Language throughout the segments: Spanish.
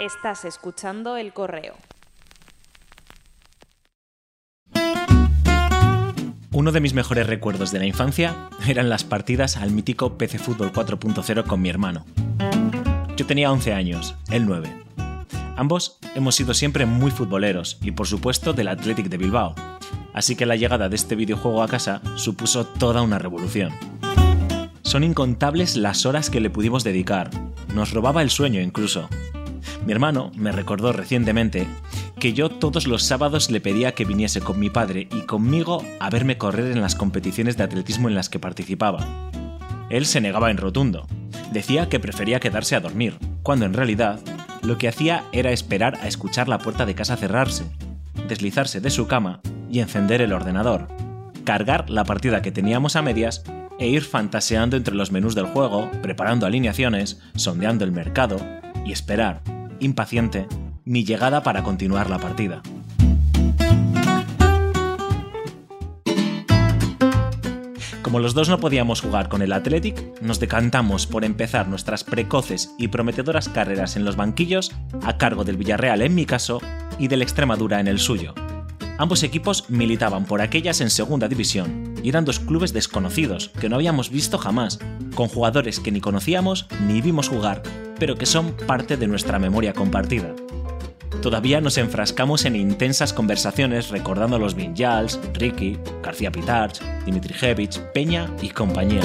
Estás escuchando el correo. Uno de mis mejores recuerdos de la infancia eran las partidas al mítico PC Fútbol 4.0 con mi hermano. Yo tenía 11 años, él 9. Ambos hemos sido siempre muy futboleros y por supuesto del Athletic de Bilbao, así que la llegada de este videojuego a casa supuso toda una revolución. Son incontables las horas que le pudimos dedicar, nos robaba el sueño incluso. Mi hermano me recordó recientemente que yo todos los sábados le pedía que viniese con mi padre y conmigo a verme correr en las competiciones de atletismo en las que participaba. Él se negaba en rotundo. Decía que prefería quedarse a dormir, cuando en realidad lo que hacía era esperar a escuchar la puerta de casa cerrarse, deslizarse de su cama y encender el ordenador, cargar la partida que teníamos a medias e ir fantaseando entre los menús del juego, preparando alineaciones, sondeando el mercado y esperar, impaciente, mi llegada para continuar la partida. Como los dos no podíamos jugar con el Athletic, nos decantamos por empezar nuestras precoces y prometedoras carreras en los banquillos a cargo del Villarreal en mi caso y del Extremadura en el suyo. Ambos equipos militaban por aquellas en segunda división y eran dos clubes desconocidos que no habíamos visto jamás, con jugadores que ni conocíamos ni vimos jugar, pero que son parte de nuestra memoria compartida. Todavía nos enfrascamos en intensas conversaciones recordando a los Vinjals, Ricky, García Pitarch, Dimitrijevic, Peña y compañía.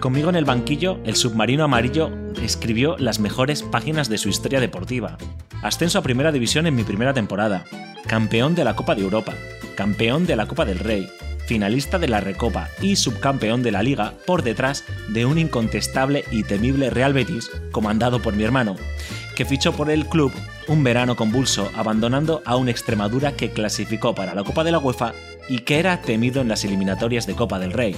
Conmigo en el banquillo, el submarino amarillo escribió las mejores páginas de su historia deportiva. Ascenso a primera división en mi primera temporada, campeón de la Copa de Europa, campeón de la Copa del Rey, finalista de la Recopa y subcampeón de la Liga por detrás de un incontestable y temible Real Betis, comandado por mi hermano, que fichó por el club un verano convulso, abandonando a un Extremadura que clasificó para la Copa de la UEFA y que era temido en las eliminatorias de Copa del Rey.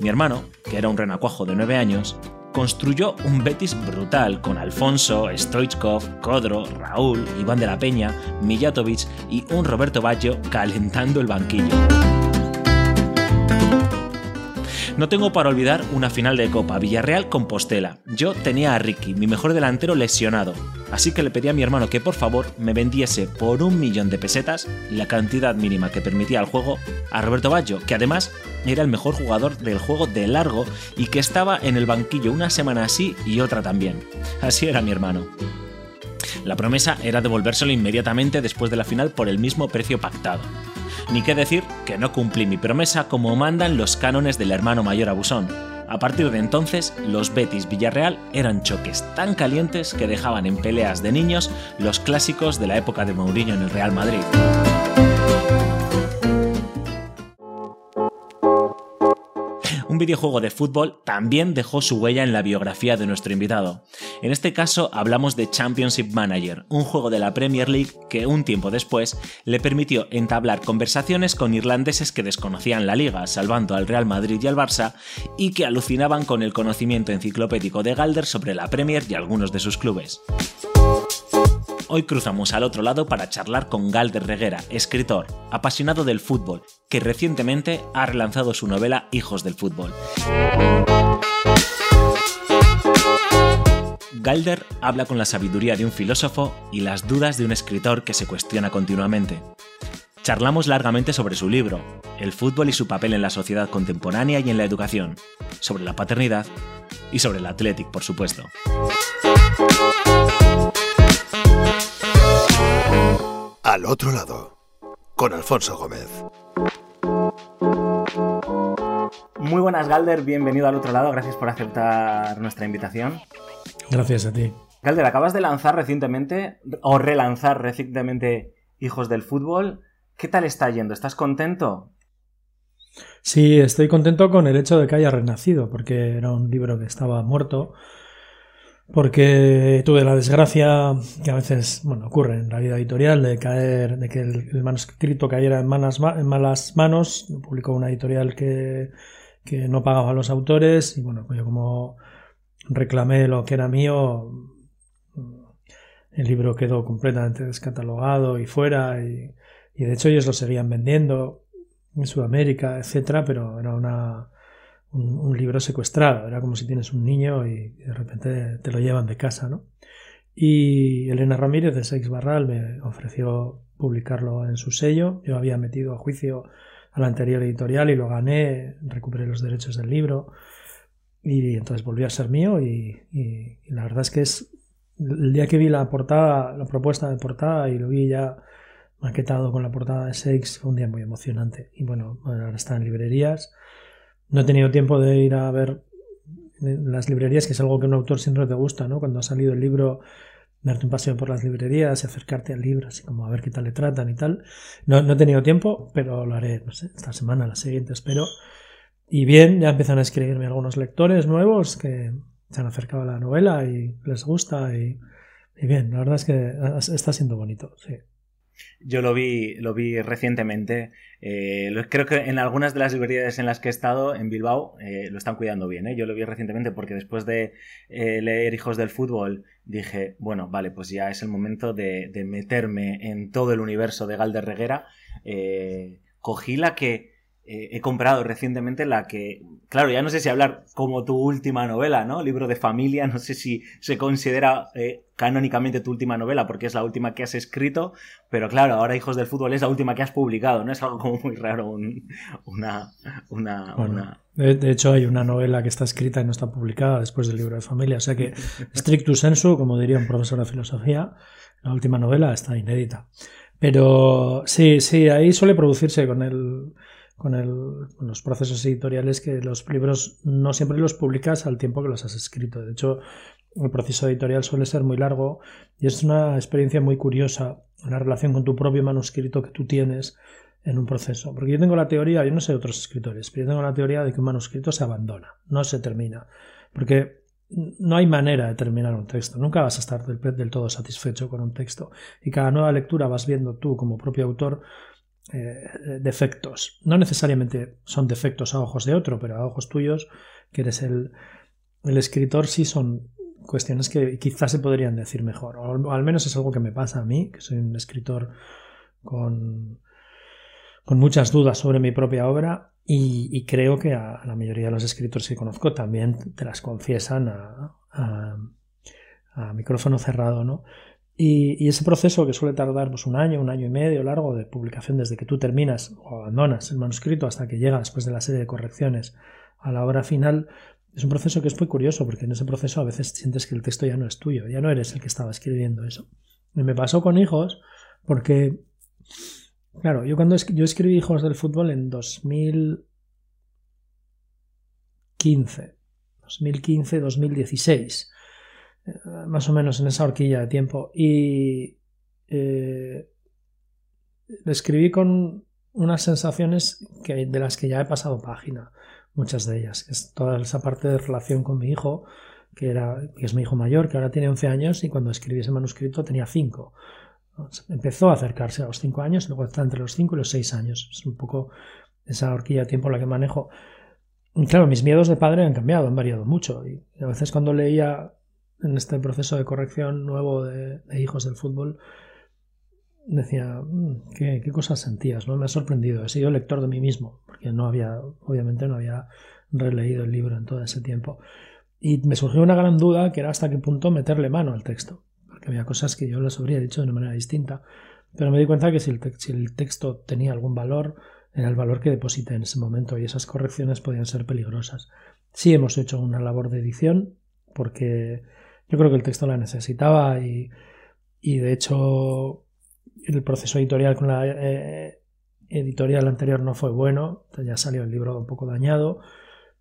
Mi hermano, que era un renacuajo de 9 años, construyó un Betis brutal con Alfonso, Stoichkov, Codro, Raúl, Iván de la Peña, Mijatovic y un Roberto Baggio calentando el banquillo. No tengo para olvidar una final de Copa, Villarreal Compostela. Yo tenía a Ricky, mi mejor delantero, lesionado, así que le pedí a mi hermano que por favor me vendiese por un millón de pesetas, la cantidad mínima que permitía el juego, a Roberto Baggio, que además era el mejor jugador del juego de largo y que estaba en el banquillo una semana así y otra también. Así era mi hermano. La promesa era devolvérselo inmediatamente después de la final por el mismo precio pactado. Ni qué decir que no cumplí mi promesa como mandan los cánones del hermano mayor abusón. A partir de entonces, los Betis Villarreal eran choques tan calientes que dejaban en peleas de niños los clásicos de la época de Mourinho en el Real Madrid. Un videojuego de fútbol también dejó su huella en la biografía de nuestro invitado. En este caso hablamos de Championship Manager, un juego de la Premier League que un tiempo después le permitió entablar conversaciones con irlandeses que desconocían la liga, salvando al Real Madrid y al Barça, y que alucinaban con el conocimiento enciclopédico de Galder sobre la Premier y algunos de sus clubes. Hoy cruzamos al otro lado para charlar con Galder Reguera, escritor, apasionado del fútbol, que recientemente ha relanzado su novela Hijos del Fútbol. Galder habla con la sabiduría de un filósofo y las dudas de un escritor que se cuestiona continuamente. Charlamos largamente sobre su libro, el fútbol y su papel en la sociedad contemporánea y en la educación, sobre la paternidad y sobre el Athletic, por supuesto. Al otro lado, con Alfonso Gómez. Muy buenas, Galder, bienvenido al otro lado, gracias por aceptar nuestra invitación. Gracias a ti. Galder, acabas de lanzar recientemente, o relanzar recientemente Hijos del Fútbol. ¿Qué tal está yendo? ¿Estás contento? Sí, estoy contento con el hecho de que haya renacido, porque era un libro que estaba muerto porque tuve la desgracia que a veces bueno, ocurre en la vida editorial de caer, de que el, manuscrito cayera en, malas, manos. Publicó una editorial que, que no pagaba a los autores y bueno, pues yo como reclamé lo que era mío, el libro quedó completamente descatalogado y fuera y, y de hecho ellos lo seguían vendiendo en Sudamérica, etcétera, pero era una un, libro secuestrado. Era como si tienes un niño y de repente te lo llevan de casa, ¿no? Y Elena Ramírez de Seix Barral me ofreció publicarlo en su sello. Yo había metido a juicio a la anterior editorial y lo gané, recuperé los derechos del libro y entonces volvió a ser mío y, la verdad es que es el día que vi la portada, la propuesta de portada y lo vi ya maquetado con la portada de Seix fue un día muy emocionante y bueno, ahora está en librerías no he tenido tiempo de ir a ver las librerías, que es algo que un autor siempre te gusta, ¿no? Cuando ha salido el libro, darte un paseo por las librerías y acercarte al libro, así como a ver qué tal le tratan y tal. No, no he tenido tiempo, pero lo haré, no sé, esta semana, la siguiente, espero. Y bien, ya empiezan a escribirme algunos lectores nuevos que se han acercado a la novela y les gusta y, y bien, la verdad es que está siendo bonito, sí. Yo lo vi, lo vi recientemente. Eh, creo que en algunas de las librerías en las que he estado en Bilbao eh, lo están cuidando bien. ¿eh? Yo lo vi recientemente porque después de leer Hijos del Fútbol dije, bueno, vale, pues ya es el momento de, de meterme en todo el universo de Galder Reguera. cogí la que eh, he comprado recientemente la que, claro, ya no sé si hablar como tu última novela, ¿no? Libro de familia, no sé si se considera eh, canónicamente tu última novela porque es la última que has escrito, pero claro, ahora Hijos del Fútbol es la última que has publicado, ¿no? Es algo como muy raro, una... una, De, hecho, hay una novela que está escrita y no está publicada después del libro de familia, o sea que, stricto sensu, como diría un profesor de filosofía, la última novela está inédita. Pero sí, sí, ahí suele producirse con el con, los procesos editoriales que los libros no siempre los publicas al tiempo que los has escrito. De hecho, el proceso editorial suele ser muy largo y es una experiencia muy curiosa la relación con tu propio manuscrito que tú tienes en un proceso. Porque yo tengo la teoría, yo no sé de otros escritores, pero yo tengo la teoría de que un manuscrito se abandona, no se termina. Porque no hay manera de terminar un texto. Nunca vas a estar del todo satisfecho con un texto. Y cada nueva lectura vas viendo tú como propio autor eh, defectos. No necesariamente son defectos a ojos de otro, pero a ojos tuyos, que eres el, el escritor, sí son cuestiones que quizás se podrían decir mejor. O, al menos es algo que me pasa a mí, que soy un escritor con, con muchas dudas sobre mi propia obra y, creo que a, la mayoría de los escritores que conozco también te las confiesan a, a, a micrófono cerrado, ¿no? Y, ese proceso que suele tardar pues, un año, un año y medio largo de publicación desde que tú terminas o abandonas el manuscrito hasta que llega después de la serie de correcciones a la obra final, es un proceso que es muy curioso porque en ese proceso a veces sientes que el texto ya no es tuyo, ya no eres el que estaba escribiendo eso. Y me pasó con Hijos porque, claro, yo cuando yo escribí Hijos del Fútbol en 2015, 2015-2016 más o menos en esa horquilla de tiempo. Y eh, escribí con unas sensaciones que, de las que ya he pasado página, muchas de ellas, es toda esa parte de relación con mi hijo, que, era, que es mi hijo mayor, que ahora tiene 11 años y cuando escribí ese manuscrito tenía 5. Empezó a acercarse a los 5 años, luego está entre los 5 y los 6 años. Es un poco esa horquilla de tiempo la que manejo. Y claro, mis miedos de padre han cambiado, han variado mucho. Y a veces cuando leía en este proceso de corrección nuevo de, hijos del fútbol, decía, mm, ¿qué, cosas sentías? ¿no? Me ha sorprendido. He sido lector de mí mismo, porque no había, obviamente no había releído el libro en todo ese tiempo. Y me surgió una gran duda que era hasta qué punto meterle mano al texto, porque había cosas que yo les habría dicho de una manera distinta. Pero me di cuenta que si el, si el texto tenía algún valor, era el valor que deposité en ese momento y esas correcciones podían ser peligrosas. Sí hemos hecho una labor de edición, porque yo creo que el texto la necesitaba y, de hecho el proceso editorial con la eh, editorial anterior no fue bueno, ya salió el libro un poco dañado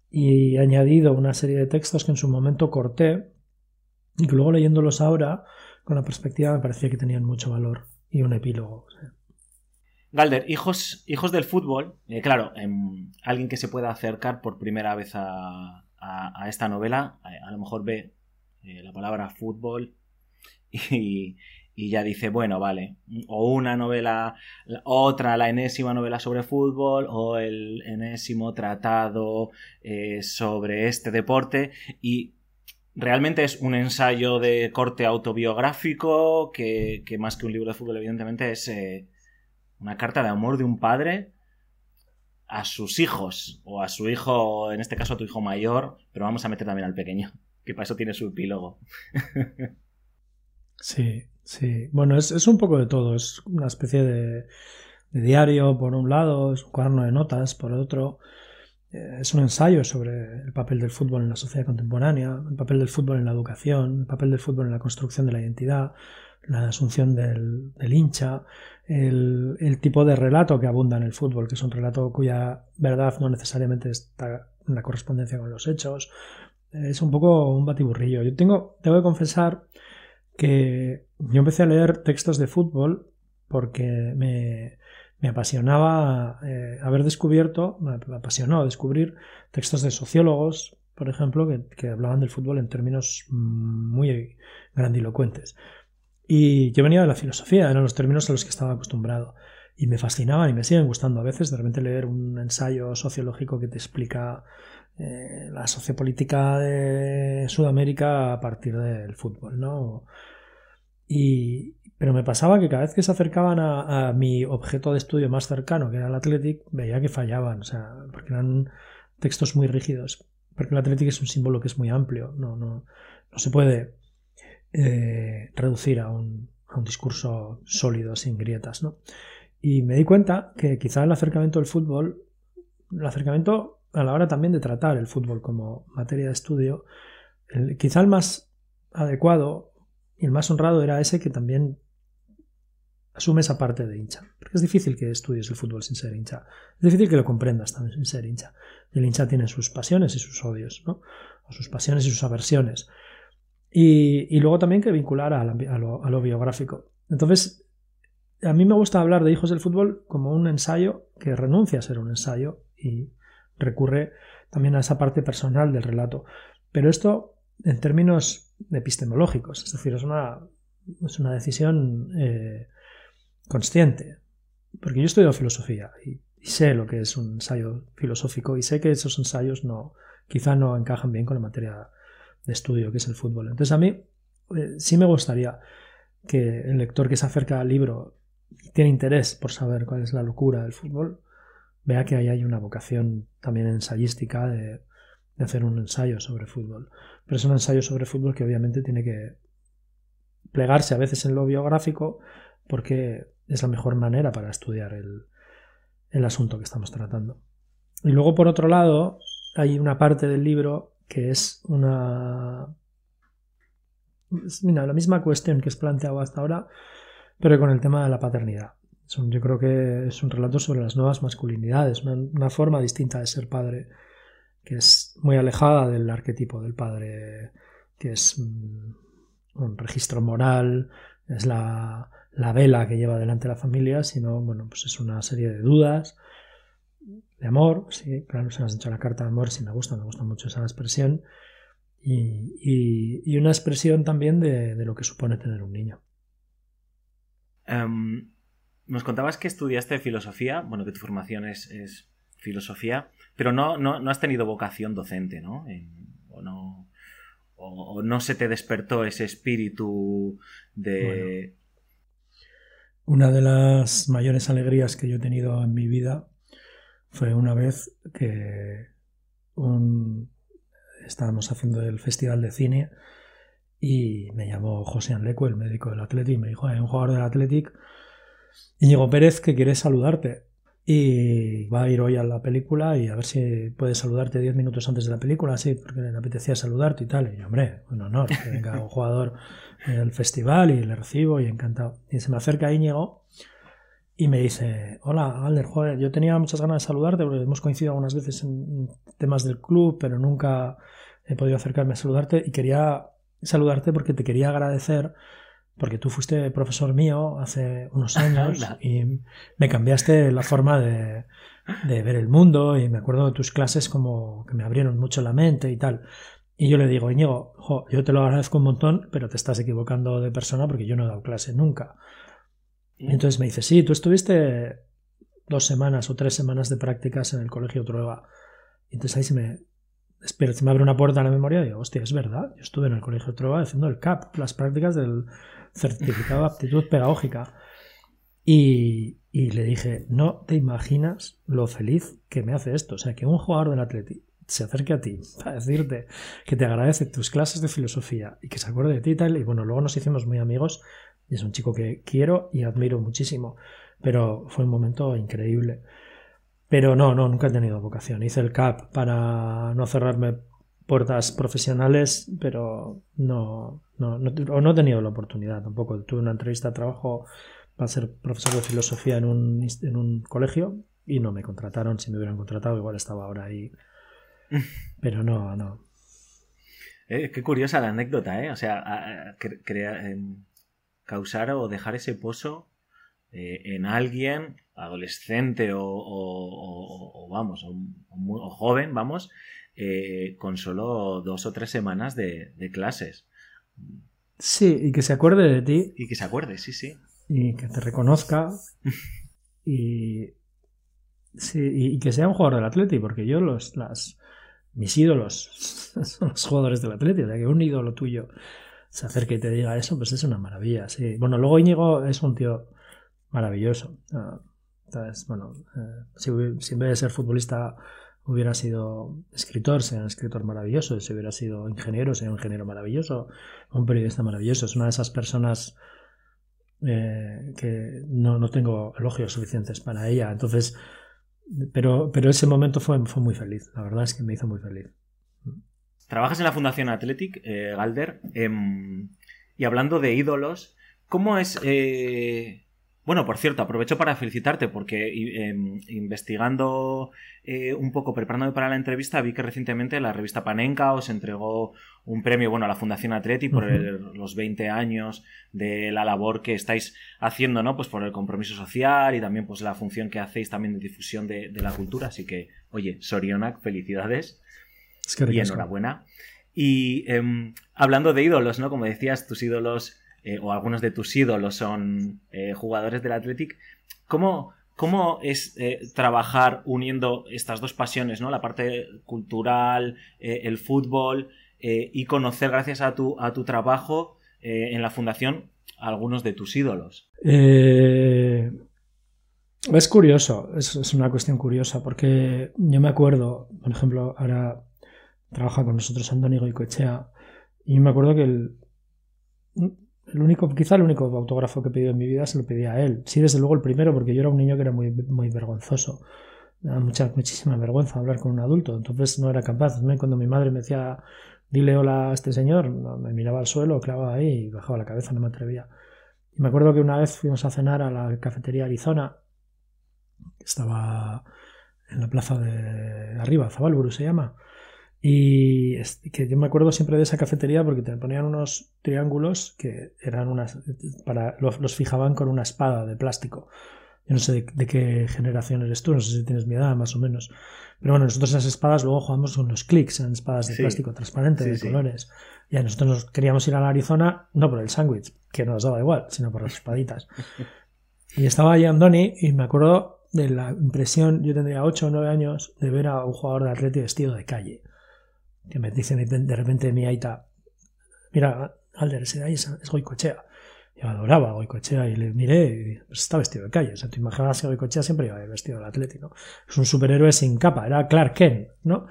y he añadido una serie de textos que en su momento corté y que luego leyéndolos ahora con la perspectiva me parecía que tenían mucho valor y un epílogo. Galder, hijos, hijos del fútbol, eh, claro, em, alguien que se pueda acercar por primera vez a, a, esta novela, a, lo mejor ve eh, la palabra fútbol y, ya dice, bueno, vale, o una novela, otra, la enésima novela sobre fútbol, o el enésimo tratado eh, sobre este deporte, y realmente es un ensayo de corte autobiográfico, que, más que un libro de fútbol, evidentemente, es eh, una carta de amor de un padre a sus hijos, o a su hijo, en este caso a tu hijo mayor, pero vamos a meter también al pequeño, que para eso tiene su epílogo. sí, sí. Bueno, es, un poco de todo. Es una especie de, diario, por un lado, es un cuaderno de notas, por otro. Eh, es un ensayo sobre el papel del fútbol en la sociedad contemporánea, el papel del fútbol en la educación, el papel del fútbol en la construcción de la identidad, la asunción del, hincha, el, tipo de relato que abunda en el fútbol, que es un relato cuya verdad no necesariamente está en la correspondencia con los hechos. Es un poco un batiburrillo. Yo tengo, tengo que confesar que yo empecé a leer textos de fútbol porque me, apasionaba eh, haber descubierto, me apasionó descubrir textos de sociólogos, por ejemplo, que, que hablaban del fútbol en términos muy grandilocuentes. Y yo venía de la filosofía, eran los términos a los que estaba acostumbrado. Y me fascinaban y me siguen gustando a veces de repente leer un ensayo sociológico que te explica eh, la sociopolítica de Sudamérica a partir del fútbol, ¿no? Y, pero me pasaba que cada vez que se acercaban a, mi objeto de estudio más cercano, que era el Athletic, veía que fallaban, o sea, porque eran textos muy rígidos. Porque el Athletic es un símbolo que es muy amplio, no, no, no se puede eh, reducir a un, discurso sólido, sin grietas. ¿no? Y me di cuenta que quizá el acercamiento del fútbol, el acercamiento a la hora también de tratar el fútbol como materia de estudio, quizá el más adecuado y el más honrado era ese que también asume esa parte de hincha. Porque es difícil que estudies el fútbol sin ser hincha. Es difícil que lo comprendas también sin ser hincha. el hincha tiene sus pasiones y sus odios, ¿no? Sus pasiones y sus aversiones. Y, luego también que vincular a, lo, biográfico. Entonces, a mí me gusta hablar de Hijos del Fútbol como un ensayo que renuncia a ser un ensayo y recurre también a esa parte personal del relato. Pero esto en términos epistemológicos, es decir, es una, es una decisión eh, consciente. Porque yo estudio filosofía y, sé lo que es un ensayo filosófico y sé que esos ensayos no, quizá no encajan bien con la materia de estudio que es el fútbol. Entonces a mí eh, sí me gustaría que el lector que se acerca al libro y tiene interés por saber cuál es la locura del fútbol, vea que ahí hay una vocación también ensayística de, hacer un ensayo sobre fútbol. Pero es un ensayo sobre fútbol que obviamente tiene que plegarse a veces en lo biográfico porque es la mejor manera para estudiar el, el asunto que estamos tratando. Y luego, por otro lado, hay una parte del libro que es una... Mira, la misma cuestión que has planteado hasta ahora, pero con el tema de la paternidad. Yo creo que es un relato sobre las nuevas masculinidades, una, forma distinta de ser padre, que es muy alejada del arquetipo del padre, que es un, registro moral, es la, la, vela que lleva adelante la familia, sino, bueno, pues es una serie de dudas, de amor, sí, claro, se has hecho la carta de amor, sí me gusta, me gusta mucho esa expresión, y, una expresión también de, lo que supone tener un niño. Em, nos contabas que estudiaste filosofía, bueno, que tu formación es, filosofía, pero no, no, has tenido vocación docente, ¿no? o no o, no se te despertó ese espíritu de... una de las mayores alegrías que yo he tenido en mi vida fue una vez que estábamos haciendo el festival de cine y me llamó José Anleco, el médico del Athletic, y me dijo, hay un jugador del Athletic, Íñigo Pérez, que quiere saludarte. Y va a ir hoy a la película y a ver si puede saludarte diez minutos antes de la película, así, porque le apetecía saludarte y tal. Y hombre, un honor que venga un jugador del festival y le recibo y encantado. Y se me acerca Íñigo y me dice, hola, Alder, joder, yo tenía muchas ganas de saludarte porque hemos coincidido algunas veces en temas del club, pero nunca he podido acercarme a saludarte y quería saludarte porque te quería agradecer porque tú fuiste profesor mío hace unos años y me cambiaste la forma de, de, ver el mundo y me acuerdo de tus clases como que me abrieron mucho la mente y tal. Y yo le digo, Íñigo, yo te lo agradezco un montón, pero te estás equivocando de persona porque yo no he dado clase nunca. Y entonces me dice, sí, tú estuviste dos semanas o tres semanas de prácticas en el colegio Trueba. Y entonces ahí se me, espera, se me abre una puerta a la memoria y digo, hostia, es verdad, yo estuve en el colegio Trueba haciendo el CAP, las prácticas del certificado de aptitud pedagógica. Y, y le dije, no te imaginas lo feliz que me hace esto. O sea, que un jugador del Atleti se acerque a ti para decirte que te agradece tus clases de filosofía y que se acuerde de ti y tal. Y bueno, luego nos hicimos muy amigos. Y es un chico que quiero y admiro muchísimo. Pero fue un momento increíble. Pero no, no, nunca he tenido vocación. Hice el CAP para no cerrarme puertas profesionales, pero no, no, no, no he tenido la oportunidad tampoco. Tuve una entrevista de trabajo para ser profesor de filosofía en un, en un colegio y no me contrataron. Si me hubieran contratado, igual estaba ahora ahí. Pero no, no. Eh, qué curiosa la anécdota, ¿eh? O sea, crear, causar o dejar ese pozo eh, en alguien, adolescente o, o, vamos, o, joven, vamos, eh, con solo dos o tres semanas de, de, clases. Sí, y que se acuerde de ti. Y que se acuerde, sí, sí. Y que te reconozca. y, sí, y que sea un jugador del Atleti, porque yo los, las, mis ídolos son los jugadores del Atleti, o sea que un ídolo tuyo se acerque y te diga eso, pues es una maravilla, sí. Bueno, luego Íñigo es un tío maravilloso. Ah, entonces, bueno, eh, si, si, en vez de ser futbolista hubiera sido escritor, sería un escritor maravilloso, si hubiera sido ingeniero, sería un ingeniero maravilloso, un periodista maravilloso, es una de esas personas eh, que no, no tengo elogios suficientes para ella, entonces pero, pero ese momento fue, fue muy feliz, la verdad es que me hizo muy feliz. Trabajas en la Fundación Athletic, eh, Galder, em, y hablando de ídolos, ¿cómo es eh, bueno, por cierto, aprovecho para felicitarte porque em, investigando eh, un poco, preparándome para la entrevista, vi que recientemente la revista Panenka os entregó un premio, bueno, a la Fundación Atleti por los 20 años de la labor que estáis haciendo, ¿no? Pues por el compromiso social y también pues la función que hacéis también de difusión de, la cultura. Así que, oye, Sorionak, felicidades. y enhorabuena. Y em, hablando de ídolos, ¿no? Como decías, tus ídolos eh, o algunos de tus ídolos son eh, jugadores del Athletic, ¿cómo, cómo es eh, trabajar uniendo estas dos pasiones, ¿no? la parte cultural, el fútbol y conocer gracias a tu, a tu trabajo en la fundación algunos de tus ídolos? es curioso, es, es, una cuestión curiosa, porque yo me acuerdo, por ejemplo, ahora trabaja con nosotros Antonio Goicoechea, y me acuerdo que el, el único, quizá el único autógrafo que he pedido en mi vida se lo pedí a él. Sí, desde luego el primero, porque yo era un niño que era muy, muy vergonzoso. Me daba mucha, muchísima vergüenza hablar con un adulto, entonces no era capaz. Cuando mi madre me decía, dile hola a este señor, me miraba al suelo, clavaba ahí y bajaba la cabeza, no me atrevía. Y me acuerdo que una vez fuimos a cenar a la cafetería Arizona, que estaba en la plaza de arriba, Zabalburu se llama, y que yo me acuerdo siempre de esa cafetería porque te ponían unos triángulos que eran unas. para los, fijaban con una espada de plástico. Yo no sé de, qué generación eres tú, no sé si tienes mi edad más o menos. Pero bueno, nosotros esas espadas luego jugamos con unos clics en espadas de plástico transparente, de colores. Y nosotros nos queríamos ir a la Arizona, no por el sándwich, que nos daba igual, sino por las espaditas. y estaba allí Andoni y me acuerdo de la impresión, yo tendría 8 o 9 años, de ver a un jugador de atleti vestido de calle que me dice de repente mi aita, mira, Alder, ese de ahí es, Goicochea. Yo adoraba a Goicochea y le miré y pues está vestido de calle. O sea, tú imaginabas que Goicochea siempre iba vestido del Atlético. Es un superhéroe sin capa, era Clark Kent, ¿no?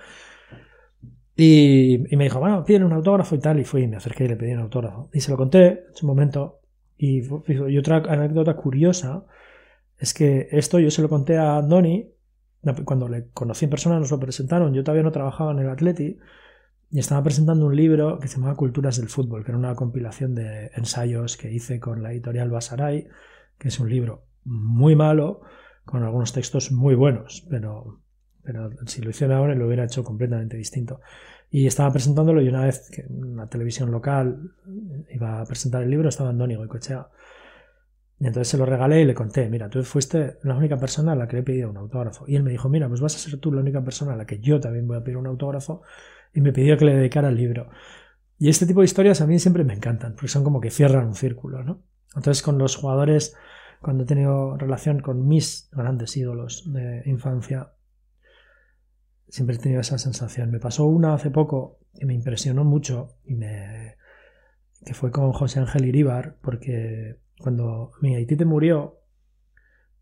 Y, me dijo, bueno, pídele un autógrafo y tal. Y fui y me acerqué y le pedí un autógrafo. Y se lo conté en su momento. Y, y otra anécdota curiosa es que esto yo se lo conté a Andoni cuando le conocí en persona nos lo presentaron. Yo todavía no trabajaba en el Atleti y estaba presentando un libro que se llamaba Culturas del Fútbol, que era una compilación de ensayos que hice con la editorial Basaray, que es un libro muy malo, con algunos textos muy buenos, pero, pero si lo hiciera ahora lo hubiera hecho completamente distinto. Y estaba presentándolo y una vez que en la televisión local iba a presentar el libro estaba Andoni Goicochea. Y entonces se lo regalé y le conté, mira, tú fuiste la única persona a la que le he pedido un autógrafo. Y él me dijo, mira, pues vas a ser tú la única persona a la que yo también voy a pedir un autógrafo y me pidió que le dedicara el libro. Y este tipo de historias a mí siempre me encantan, porque son como que cierran un círculo, ¿no? Entonces con los jugadores, cuando he tenido relación con mis grandes ídolos de infancia, siempre he tenido esa sensación. Me pasó una hace poco que me impresionó mucho y me que fue con José Ángel Iríbar, porque cuando mi Haitite murió,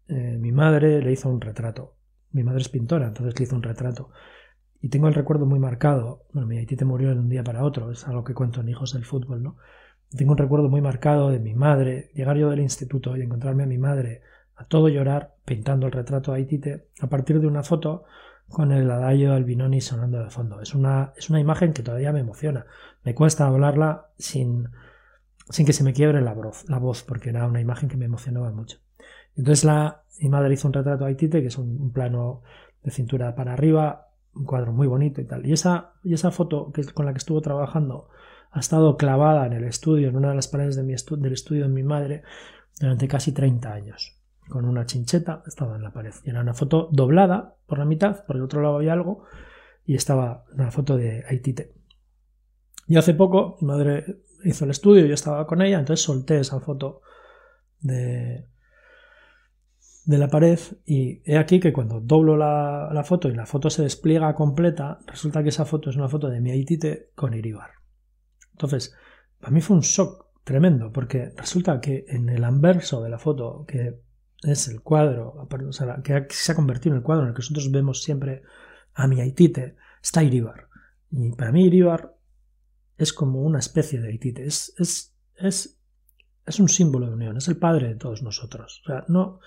eh, mi madre le hizo un retrato. Mi madre es pintora, entonces le hizo un retrato. Y tengo el recuerdo muy marcado. Bueno, mi te murió de un día para otro, es algo que cuento en Hijos del Fútbol, ¿no? Tengo un recuerdo muy marcado de mi madre, llegar yo del instituto y encontrarme a mi madre a todo llorar pintando el retrato a Haitite a partir de una foto con el adagio Albinoni sonando de fondo. Es una, es una imagen que todavía me emociona. Me cuesta hablarla sin, sin que se me quiebre la voz, la voz, porque era una imagen que me emocionaba mucho. Entonces la, mi madre hizo un retrato a Haitite, que es un, plano de cintura para arriba, un cuadro muy bonito y tal. Y esa, y esa foto que, con la que estuvo trabajando ha estado clavada en el estudio, en una de las paredes del estudio de mi madre, durante casi 30 años con una chincheta, estaba en la pared. Y era una foto doblada por la mitad, por el otro lado había algo, y estaba una foto de Haitite. Y hace poco mi madre hizo el estudio, yo estaba con ella, entonces solté esa foto de, de la pared y he aquí que cuando doblo la, la, foto y la foto se despliega completa, resulta que esa foto es una foto de mi Haitite con Iribar. Entonces, para mí fue un shock tremendo, porque resulta que en el anverso de la foto, que es el cuadro, o sea, que se ha convertido en el cuadro en el que nosotros vemos siempre a mi Haitite, está Iribar. Y para mí Iribar es como una especie de Haitite, es, es, es, es un símbolo de unión, es el padre de todos nosotros. O sea, no,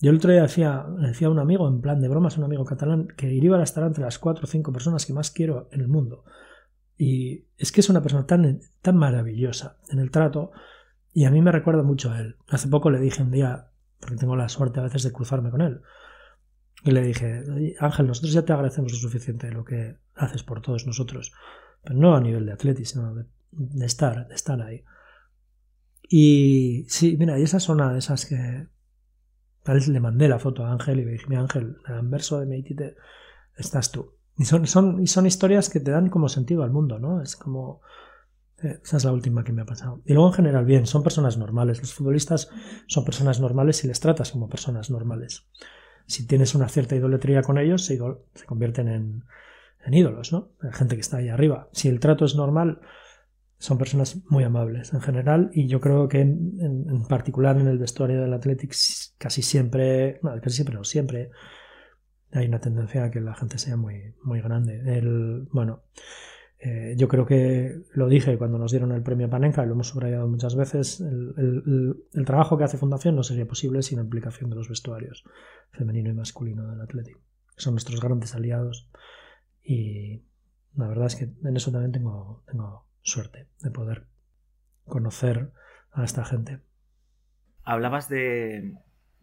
yo el otro día decía, decía a un amigo, en plan de bromas, un amigo catalán, que Iribar estará entre las cuatro o cinco personas que más quiero en el mundo. Y es que es una persona tan, tan maravillosa en el trato y a mí me recuerda mucho a él. Hace poco le dije un día, porque tengo la suerte a veces de cruzarme con él. Y le dije, Ángel, nosotros ya te agradecemos lo suficiente lo que haces por todos nosotros, pero no a nivel de atletismo, sino de, estar, de estar ahí. Y sí, mira, y esa es una de esas que tal vez le mandé la foto a Ángel y le dije, mira Ángel, en el anverso de Meitite estás tú. Y son, son, y son historias que te dan como sentido al mundo, ¿no? Es como, esa es la última que me ha pasado. Y luego en general, bien, son personas normales. Los futbolistas son personas normales y les tratas como personas normales. Si tienes una cierta idolatría con ellos, se, convierten en, ídolos, ¿no? La gente que está ahí arriba. Si el trato es normal, son personas muy amables en general y yo creo que en, particular en el vestuario del Athletics casi siempre, no, casi siempre no, siempre hay una tendencia a que la gente sea muy, muy grande. El, bueno, eh, yo creo que lo dije cuando nos dieron el premio Panenka, y lo hemos subrayado muchas veces, el, trabajo que hace Fundación no sería posible sin la implicación de los vestuarios femenino y masculino del Atlético. Son nuestros grandes aliados y la verdad es que en eso también tengo, tengo suerte de poder conocer a esta gente. Hablabas de,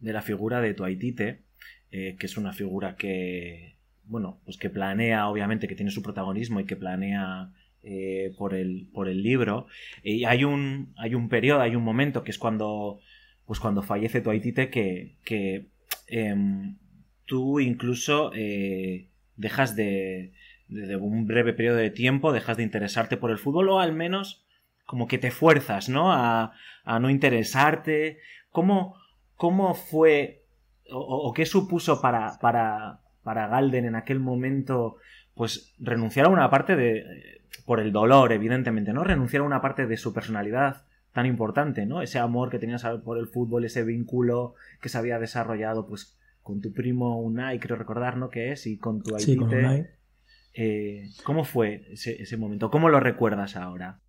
la figura de Tuaitite, eh, que es una figura que bueno, pues que planea, obviamente, que tiene su protagonismo y que planea eh, por, el, por el libro. Y hay un, hay un periodo, hay un momento que es cuando, pues cuando fallece tu Haitite que, que em, tú incluso eh, dejas de, de, un breve periodo de tiempo, dejas de interesarte por el fútbol o al menos como que te fuerzas, ¿no? A, a no interesarte. ¿Cómo, cómo fue o, o qué supuso para, para, para Galden en aquel momento, pues renunciar a una parte de, por el dolor, evidentemente, ¿no? Renunciar a una parte de su personalidad tan importante, ¿no? Ese amor que tenías por el fútbol, ese vínculo que se había desarrollado, pues, con tu primo Unai, creo recordar, ¿no? Que es, y con tu sí, con Unai. Eh, ¿Cómo fue ese, momento? ¿Cómo lo recuerdas ahora?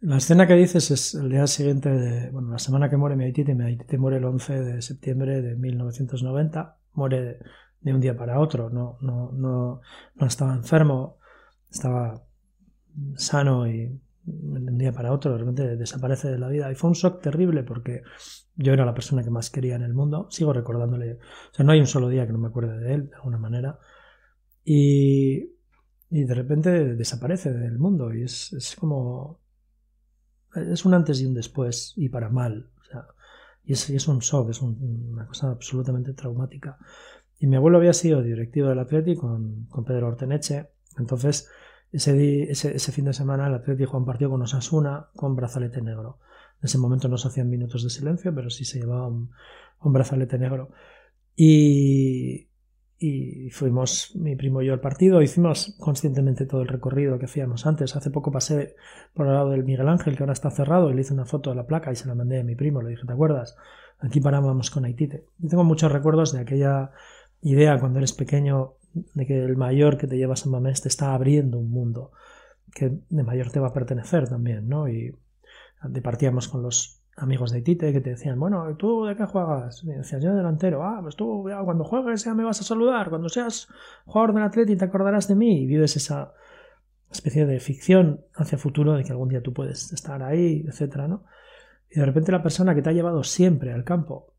La escena que dices es el día siguiente de, bueno, la semana que muere mi Haitite, mi Haitite muere el 11 de septiembre de 1990, muere de un día para otro, no, no, no, no estaba enfermo, estaba sano y de un día para otro de repente desaparece de la vida. Y fue un shock terrible porque yo era la persona que más quería en el mundo, sigo recordándole, o sea, no hay un solo día que no me acuerde de él, de alguna manera. Y, y de repente desaparece del mundo y es, es como... Es un antes y un después y para mal. O sea, y es, es un shock, es una cosa absolutamente traumática. Y mi abuelo había sido directivo del Atlético con, con Pedro Orteneche. Entonces, ese, ese, fin de semana el Atlético jugó un partido con Osasuna con brazalete negro. En ese momento no se hacían minutos de silencio, pero sí se llevaba un, brazalete negro. Y, y fuimos mi primo y yo al partido, hicimos conscientemente todo el recorrido que hacíamos antes. Hace poco pasé por el lado del Miguel Ángel, que ahora está cerrado, y le hice una foto de la placa y se la mandé a mi primo, le dije, ¿te acuerdas? Aquí parábamos con Haitite. Y tengo muchos recuerdos de aquella idea cuando eres pequeño de que el mayor que te lleva a Mamés te está abriendo un mundo que de mayor te va a pertenecer también, ¿no? Y partíamos con los amigos de Tite que te decían, bueno, ¿tú de qué juegas? Y decías, yo delantero. Ah, pues tú cuando juegues ya me vas a saludar. Cuando seas jugador del Atleti te acordarás de mí. Y vives esa especie de ficción hacia futuro de que algún día tú puedes estar ahí, etcétera, ¿no? Y de repente la persona que te ha llevado siempre al campo,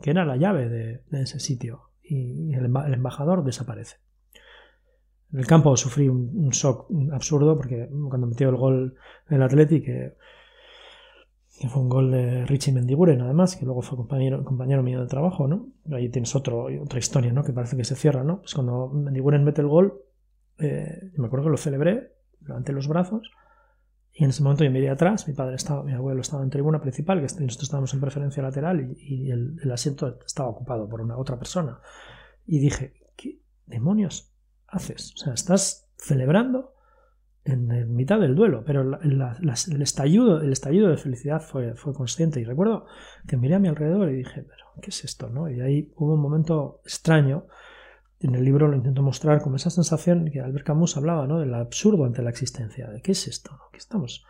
que era la llave de, ese sitio, y el, embajador desaparece. En el campo sufrí un, shock absurdo porque cuando metió el gol el Atleti, que fue un gol de Richie Mendiguren, además, que luego fue compañero, compañero mío de trabajo, ¿no? Ahí tienes otro, otra historia, ¿no? Que parece que se cierra, ¿no? Pues cuando Mendiguren mete el gol, eh, me acuerdo que lo celebré, levanté los brazos, y en ese momento yo miré atrás, mi padre estaba, mi abuelo estaba en tribuna principal, que nosotros estábamos en preferencia lateral, y, el, asiento estaba ocupado por una otra persona. Y dije, ¿qué demonios haces? O sea, estás celebrando en, mitad del duelo, pero el, estallido, el estallido de felicidad fue, fue consciente y recuerdo que miré a mi alrededor y dije, pero ¿qué es esto? ¿no? Y ahí hubo un momento extraño, en el libro lo intento mostrar como esa sensación que Albert Camus hablaba, ¿no? del absurdo ante la existencia, de qué es esto, ¿no? ¿Qué estamos?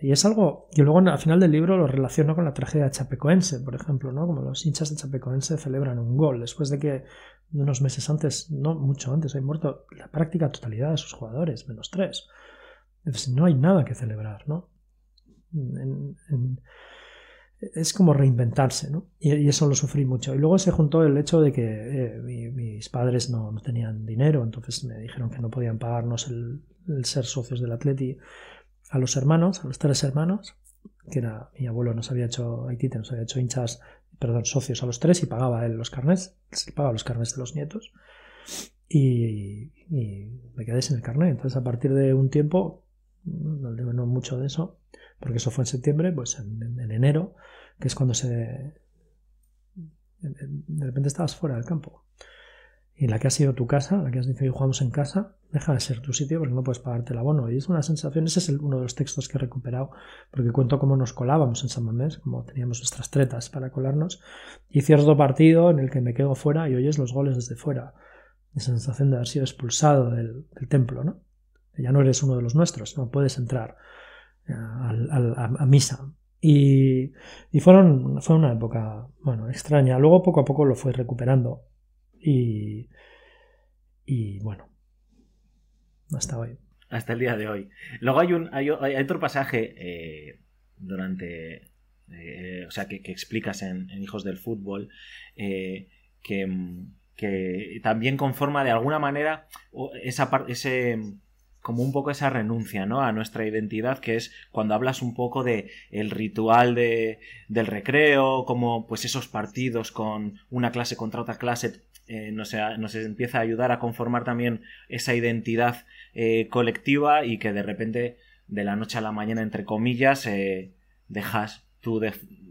Y es algo que luego al final del libro lo relaciono con la tragedia chapecoense, por ejemplo, ¿no? Como los hinchas de chapecoense celebran un gol después de que unos meses antes, no mucho antes, hay muerto la práctica totalidad de sus jugadores, menos tres. Entonces no hay nada que celebrar, ¿no? Es como reinventarse, ¿no? Y, eso lo sufrí mucho. Y luego se juntó el hecho de que eh, mis padres no, tenían dinero, entonces me dijeron que no podían pagarnos el, ser socios del Atleti a los hermanos, a los tres hermanos, que era mi abuelo nos había hecho Haití, nos había hecho hinchas perdón, socios a los tres y pagaba él los carnets, se pagaba los carnets de los nietos y, me quedé sin el carnet. Entonces a partir de un tiempo, no no mucho de eso, porque eso fue en septiembre, pues en, enero, que es cuando se... De repente estabas fuera del campo. Y la que ha sido tu casa, la que has dicho que jugamos en casa, deja de ser tu sitio porque no puedes pagarte el abono. Y es una sensación, ese es uno de los textos que he recuperado, porque cuento cómo nos colábamos en San Mamés, como teníamos nuestras tretas para colarnos, y cierto partido en el que me quedo fuera y oyes los goles desde fuera. Esa sensación de haber sido expulsado del, templo, ¿no? Ya no eres uno de los nuestros, no puedes entrar eh, a, misa. Y, y fueron, fue una época, bueno, extraña. Luego poco a poco lo fui recuperando. Y, y bueno, hasta hoy. Hasta el día de hoy. Luego hay, un, hay, otro pasaje eh, durante. Eh, o sea, que, explicas en, Hijos del Fútbol eh, que, que, también conforma de alguna manera esa ese como un poco esa renuncia ¿no? a nuestra identidad, que es cuando hablas un poco de el ritual de, del recreo, como pues esos partidos con una clase contra otra clase, eh, nos, empieza a ayudar a conformar también esa identidad eh, colectiva y que de repente, de la noche a la mañana, entre comillas, eh, dejas tú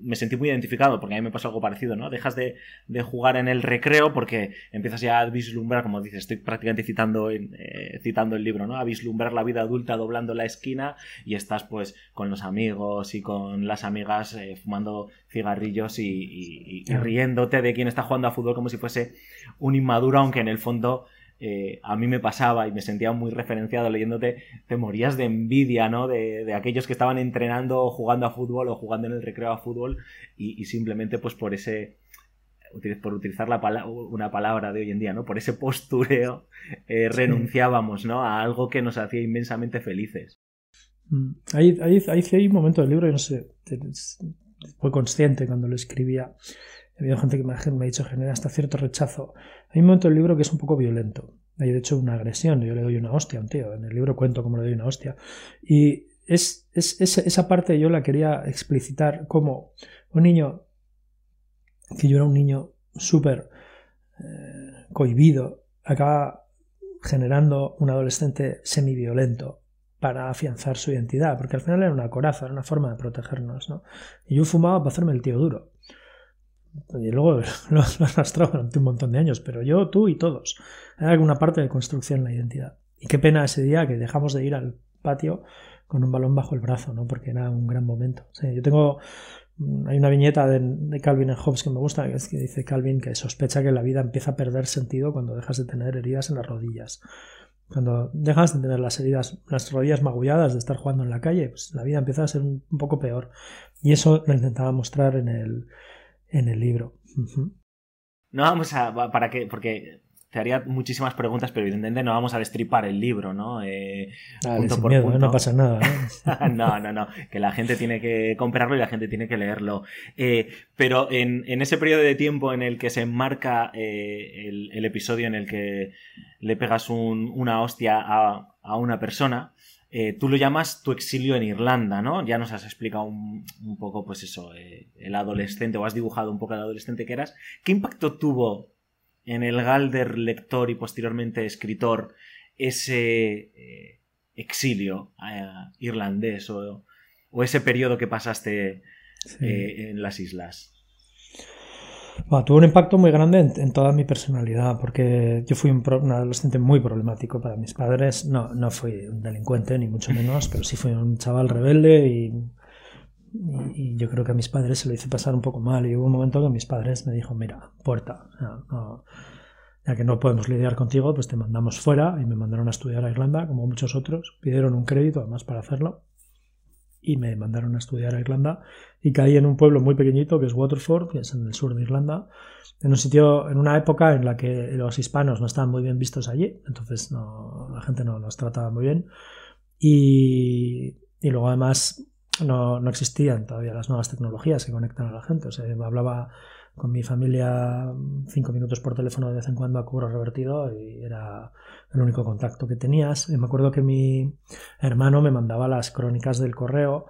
me sentí muy identificado porque a mí me pasó algo parecido, ¿no? Dejas de, jugar en el recreo porque empiezas ya a vislumbrar, como dices, estoy prácticamente citando, eh, citando el libro, ¿no? A vislumbrar la vida adulta doblando la esquina y estás pues con los amigos y con las amigas eh, fumando cigarrillos y, y riéndote de quién está jugando a fútbol como si fuese un inmaduro, aunque en el fondo eh, a mí me pasaba y me sentía muy referenciado leyéndote, te morías de envidia, ¿no? De, aquellos que estaban entrenando o jugando a fútbol o jugando en el recreo a fútbol y, simplemente pues por ese, por utilizar la una palabra de hoy en día, ¿no? Por ese postureo eh, renunciábamos, ¿no? A algo que nos hacía inmensamente felices. Mm, ahí, ahí, ahí hay un momento del libro, y no sé, fue consciente cuando lo escribía, ha habido gente que me ha dicho genera hasta cierto rechazo. Hay un momento del libro que es un poco violento. Hay de hecho una agresión. Yo le doy una hostia a un tío. En el libro cuento cómo le doy una hostia. Y es, esa parte yo la quería explicitar como un niño, que yo era un niño súper eh, cohibido, acaba generando un adolescente semi-violento para afianzar su identidad, porque al final era una coraza, era una forma de protegernos, ¿no? Y yo fumaba para hacerme el tío duro Y luego lo, has arrastrado durante un montón de años, pero yo, tú y todos. Hay alguna parte de construcción la identidad. Y qué pena ese día que dejamos de ir al patio con un balón bajo el brazo, ¿no? Porque era un gran momento. yo tengo hay una viñeta de, Calvin en Hobbes que me gusta, que, es que dice Calvin que sospecha que la vida empieza a perder sentido cuando dejas de tener heridas en las rodillas. Cuando dejas de tener las heridas, las rodillas magulladas de estar jugando en la calle, pues la vida empieza a ser un, poco peor. Y eso lo intentaba mostrar en el, en el libro. No vamos a. para que. Porque te haría muchísimas preguntas, pero evidentemente no vamos a destripar el libro, ¿no? Eh, punto por ¿eh? punto. No pasa nada. ¿eh? no, no, no. Que la gente tiene que comprarlo y la gente tiene que leerlo. Eh, pero en, ese periodo de tiempo en el que se enmarca el, episodio en el que le pegas una hostia a, una persona, tú lo llamas tu exilio en Irlanda, ¿no? Ya nos has explicado un, un poco, pues eso, el adolescente, o has dibujado un poco el adolescente que eras. ¿Qué impacto tuvo en el Galder lector y posteriormente escritor ese eh, exilio eh, irlandés o, ese periodo que pasaste eh, en las islas? Tuvo un impacto muy grande en, toda mi personalidad, porque yo fui un, adolescente muy problemático para mis padres. No, no fui un delincuente, ni mucho menos, pero sí fui un chaval rebelde y y, yo creo que a mis padres se lo hice pasar un poco mal. Y hubo un momento que mis padres me dijo, mira, puerta, ya que no podemos lidiar contigo, pues te mandamos fuera y me mandaron a estudiar a Irlanda, como muchos otros, pidieron un crédito además para hacerlo y me mandaron a estudiar a Irlanda y caí en un pueblo muy pequeñito que es Waterford, que es en el sur de Irlanda, en un sitio, en una época en la que los hispanos no estaban muy bien vistos allí, entonces no, la gente no nos trataba muy bien y, y luego además no, no, existían todavía las nuevas tecnologías que conectan a la gente. O sea, hablaba con mi familia cinco minutos por teléfono de vez en cuando a cobro revertido y era el único contacto que tenías. Y me acuerdo que mi hermano me mandaba las crónicas del correo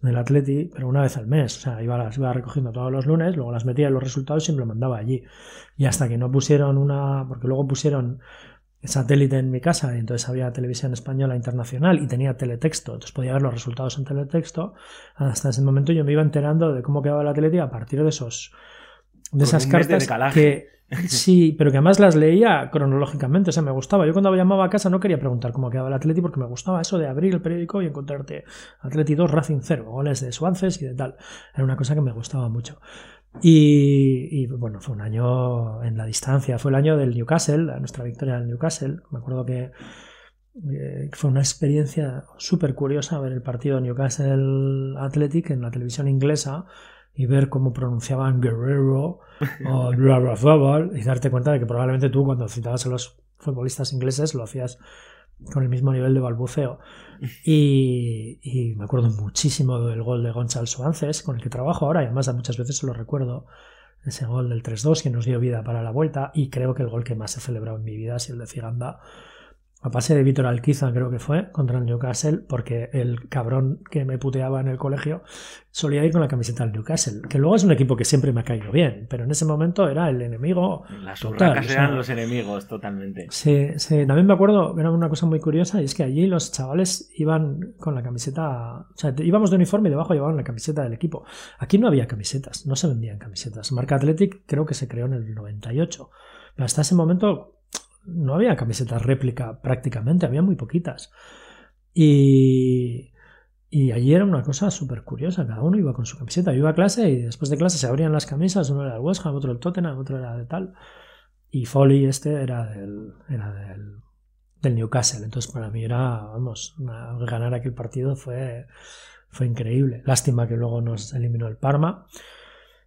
del Atleti, pero una vez al mes. O sea, iba, las iba recogiendo todos los lunes, luego las metía en los resultados y me lo mandaba allí. Y hasta que no pusieron una. Porque luego pusieron satélite en mi casa y entonces había televisión española internacional y tenía teletexto, entonces podía ver los resultados en teletexto. Hasta ese momento yo me iba enterando de cómo quedaba la Atleti a partir de esos de esas cartas que sí, pero que además las leía cronológicamente, o sea, me gustaba. Yo cuando llamaba a casa no quería preguntar cómo quedaba el Atleti porque me gustaba eso de abrir el periódico y encontrarte Atleti 2 Racing 0, goles de Swances y de tal. Era una cosa que me gustaba mucho. Y, bueno, fue un año en la distancia, fue el año del Newcastle, nuestra victoria del Newcastle. Me acuerdo que eh, fue una experiencia súper curiosa ver el partido Newcastle Athletic en la televisión inglesa y ver cómo pronunciaban Guerrero o y darte cuenta de que probablemente tú cuando citabas a los futbolistas ingleses lo hacías con el mismo nivel de balbuceo. Y, me acuerdo muchísimo del gol de Gonzalo Suárez, con el que trabajo ahora, y además muchas veces lo recuerdo. Ese gol del 3-2 que nos dio vida para la vuelta, y creo que el gol que más he celebrado en mi vida es el de Ciganda a pase de Víctor Alquiza, creo que fue, contra el Newcastle, porque el cabrón que me puteaba en el colegio solía ir con la camiseta del Newcastle, que luego es un equipo que siempre me ha caído bien, pero en ese momento era el enemigo. Las total, eran los enemigos, totalmente. Sí, sí, también me acuerdo, era una cosa muy curiosa, y es que allí los chavales iban con la camiseta, o sea, íbamos de uniforme y debajo llevaban la camiseta del equipo. Aquí no había camisetas, no se vendían camisetas. Marca Athletic creo que se creó en el 98. Pero hasta ese momento no había camisetas réplica prácticamente, había muy poquitas. Y, y allí era una cosa súper curiosa, cada uno iba con su camiseta. Yo iba a clase y después de clase se abrían las camisas, uno era el West Ham, otro el Tottenham, otro era de tal. Y Foley este era del, era del, del Newcastle. Entonces para mí era, vamos, ganar aquel partido fue, fue increíble. Lástima que luego nos eliminó el Parma.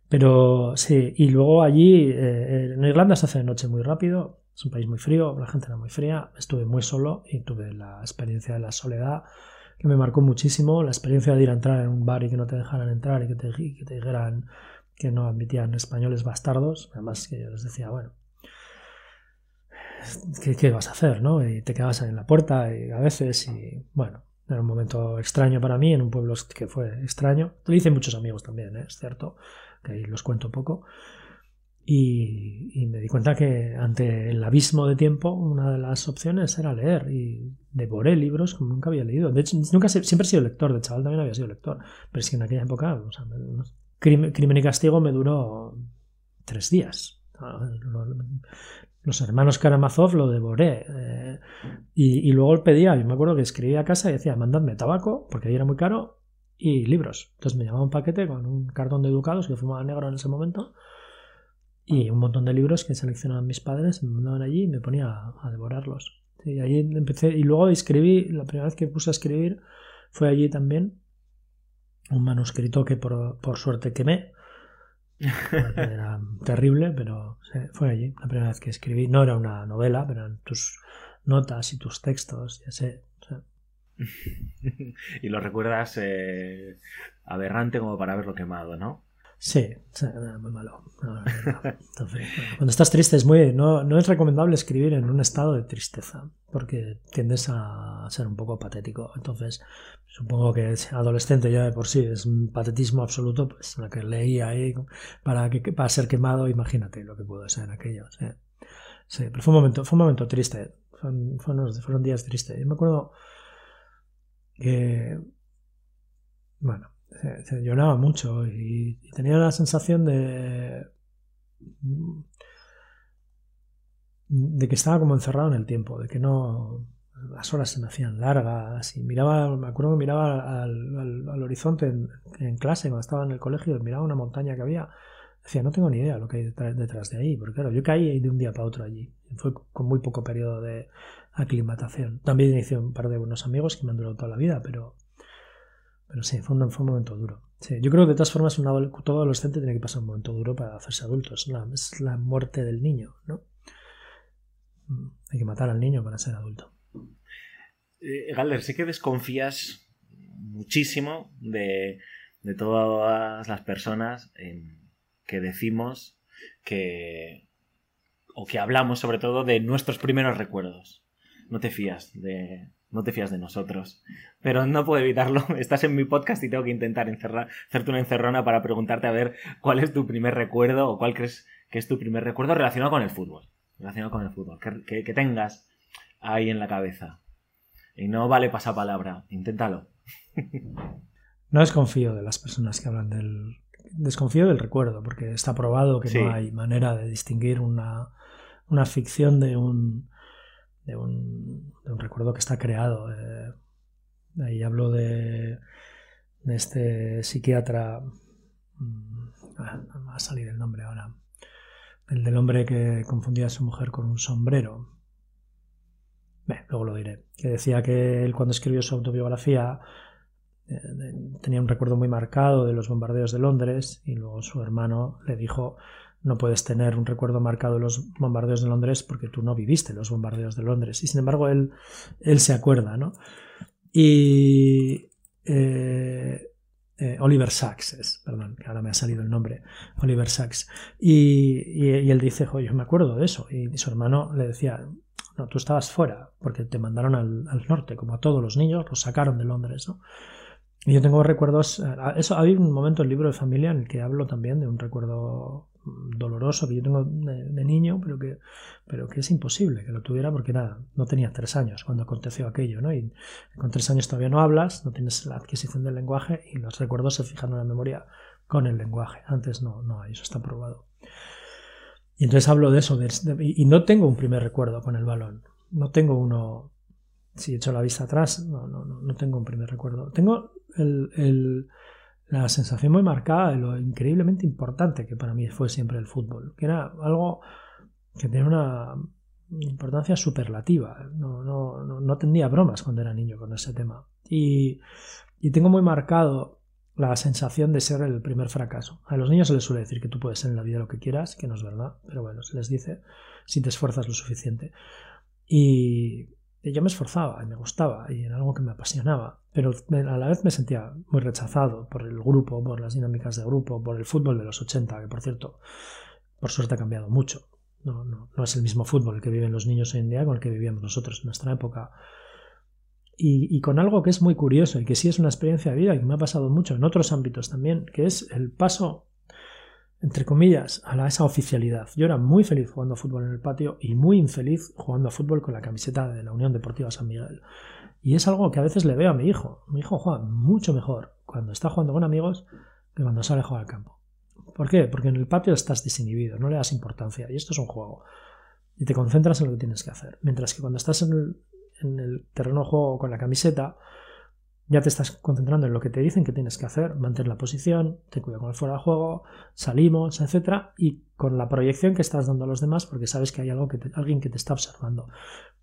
Pero sí, y luego allí, eh, en Irlanda se hace de noche muy rápido. Es un país muy frío, la gente era muy fría, estuve muy solo y tuve la experiencia de la soledad que me marcó muchísimo, la experiencia de ir a entrar en un bar y que no te dejaran entrar y que te, que dijeran que no admitían españoles bastardos, además que yo les decía, bueno, ¿qué, ¿qué, vas a hacer? ¿no? Y te quedabas en la puerta y a veces y bueno, era un momento extraño para mí, en un pueblo que fue extraño. Lo hice muchos amigos también, ¿eh? es cierto, que ahí los cuento poco. Y, me di cuenta que ante el abismo de tiempo, una de las opciones era leer. Y devoré libros como nunca había leído. De hecho, nunca siempre he sido lector, de chaval también había sido lector. Pero es en aquella época, Crimen, y Castigo me duró tres días. Los hermanos Karamazov lo devoré. Eh, y, y, luego pedía, yo me acuerdo que escribía a casa y decía, mandadme tabaco, porque ahí era muy caro, y libros. Entonces me llevaba un paquete con un cartón de educados, que fumaba negro en ese momento, y un montón de libros que seleccionaban mis padres, me mandaban allí y me ponía a, devorarlos. Y ahí empecé, y luego escribí, la primera vez que puse a escribir fue allí también, un manuscrito que por, por suerte quemé. Era terrible, pero fue allí la primera vez que escribí. No era una novela, pero eran tus notas y tus textos, ya sé. y lo recuerdas eh, aberrante como para haberlo quemado, ¿no? Sí, muy malo. cuando estás triste es muy. No, no, es recomendable escribir en un estado de tristeza, porque tiendes a ser un poco patético. Entonces, supongo que es adolescente ya de por sí, es un patetismo absoluto, pues lo que leí ahí para, que, para ser quemado, imagínate lo que pudo ser aquello. Sí, pero fue un momento, fue un momento triste. Fueron, fueron días tristes. Yo me acuerdo que. Bueno lloraba mucho y, tenía la sensación de de que estaba como encerrado en el tiempo, de que no las horas se me hacían largas y miraba, me acuerdo que miraba al, horizonte en, clase cuando estaba en el colegio, miraba una montaña que había, decía, no tengo ni idea lo que hay detrás, de ahí, porque claro, yo caí de un día para otro allí, fue con muy poco periodo de aclimatación. También hice un par de buenos amigos que me han durado toda la vida, pero pero sí, fue un, momento duro. Sí, yo creo que de todas formas todo adolescente tiene que pasar un momento duro para hacerse adulto. Es la, es la muerte del niño, ¿no? Mm, hay que matar al niño para ser adulto. Eh, Galder, sé que desconfías muchísimo de, de todas las personas que decimos que o que hablamos sobre todo de nuestros primeros recuerdos. No te fías de, no te fías de nosotros. Pero no puedo evitarlo. Estás en mi podcast y tengo que intentar encerrar, hacerte una encerrona para preguntarte a ver cuál es tu primer recuerdo o cuál crees que es tu primer recuerdo relacionado con el fútbol. Relacionado con el fútbol. Que, tengas ahí en la cabeza. Y no vale pasapalabra. Inténtalo. No desconfío de las personas que hablan del. Desconfío del recuerdo, porque está probado que no hay manera de distinguir una, una ficción de un de un, recuerdo que está creado. Eh, ahí hablo de, de este psiquiatra, mm, ah, no va a salir el nombre ahora, el del hombre que confundía a su mujer con un sombrero. luego lo diré. Que decía que él cuando escribió su autobiografía eh, tenía un recuerdo muy marcado de los bombardeos de Londres y luego su hermano le dijo no puedes tener un recuerdo marcado de los bombardeos de Londres porque tú no viviste los bombardeos de Londres. Y sin embargo, él, él se acuerda, ¿no? Y eh, eh, Oliver Sacks es, perdón, que ahora me ha salido el nombre, Oliver Sacks. Y, él dice, yo me acuerdo de eso. Y, su hermano le decía, no, tú estabas fuera, porque te mandaron al, al, norte, como a todos los niños, los sacaron de Londres, ¿no? Y yo tengo recuerdos, eh, eso hay un momento en el libro de familia en el que hablo también de un recuerdo doloroso que yo tengo de, niño, pero que, pero que es imposible que lo tuviera porque nada, no tenía tres años cuando aconteció aquello, ¿no? Y con tres años todavía no hablas, no tienes la adquisición del lenguaje y los recuerdos se fijan en la memoria con el lenguaje. Antes no, no, eso está probado. Y entonces hablo de eso, y no tengo un primer recuerdo con el balón. No tengo uno, si echo la vista atrás, no, no, no, no tengo un primer recuerdo. Tengo el la sensación muy marcada de lo increíblemente importante que para mí fue siempre el fútbol, que era algo que tenía una importancia superlativa. No, no, no, tenía bromas cuando era niño con ese tema. Y, y, tengo muy marcado la sensación de ser el primer fracaso. A los niños se les suele decir que tú puedes ser en la vida lo que quieras, que no es verdad, pero bueno, se les dice si te esfuerzas lo suficiente. Y, yo me esforzaba y me gustaba y era algo que me apasionaba, pero a la vez me sentía muy rechazado por el grupo, por las dinámicas de grupo, por el fútbol de los 80, que por cierto, por suerte ha cambiado mucho. No, no, no es el mismo fútbol que viven los niños hoy en día con el que vivíamos nosotros en nuestra época. Y, y, con algo que es muy curioso y que sí es una experiencia de vida y que me ha pasado mucho en otros ámbitos también, que es el paso entre comillas, a esa oficialidad. Yo era muy feliz jugando a fútbol en el patio y muy infeliz jugando a fútbol con la camiseta de la Unión Deportiva San Miguel. Y es algo que a veces le veo a mi hijo. Mi hijo juega mucho mejor cuando está jugando con amigos que cuando sale a jugar al campo. ¿Por qué? Porque en el patio estás desinhibido, no le das importancia. Y esto es un juego. Y te concentras en lo que tienes que hacer. Mientras que cuando estás en el, en el terreno de juego con la camiseta, ya te estás concentrando en lo que te dicen que tienes que hacer, mantener la posición, te cuida con el fuera de juego, salimos, etcétera, y con la proyección que estás dando a los demás porque sabes que hay algo que alguien que te está observando.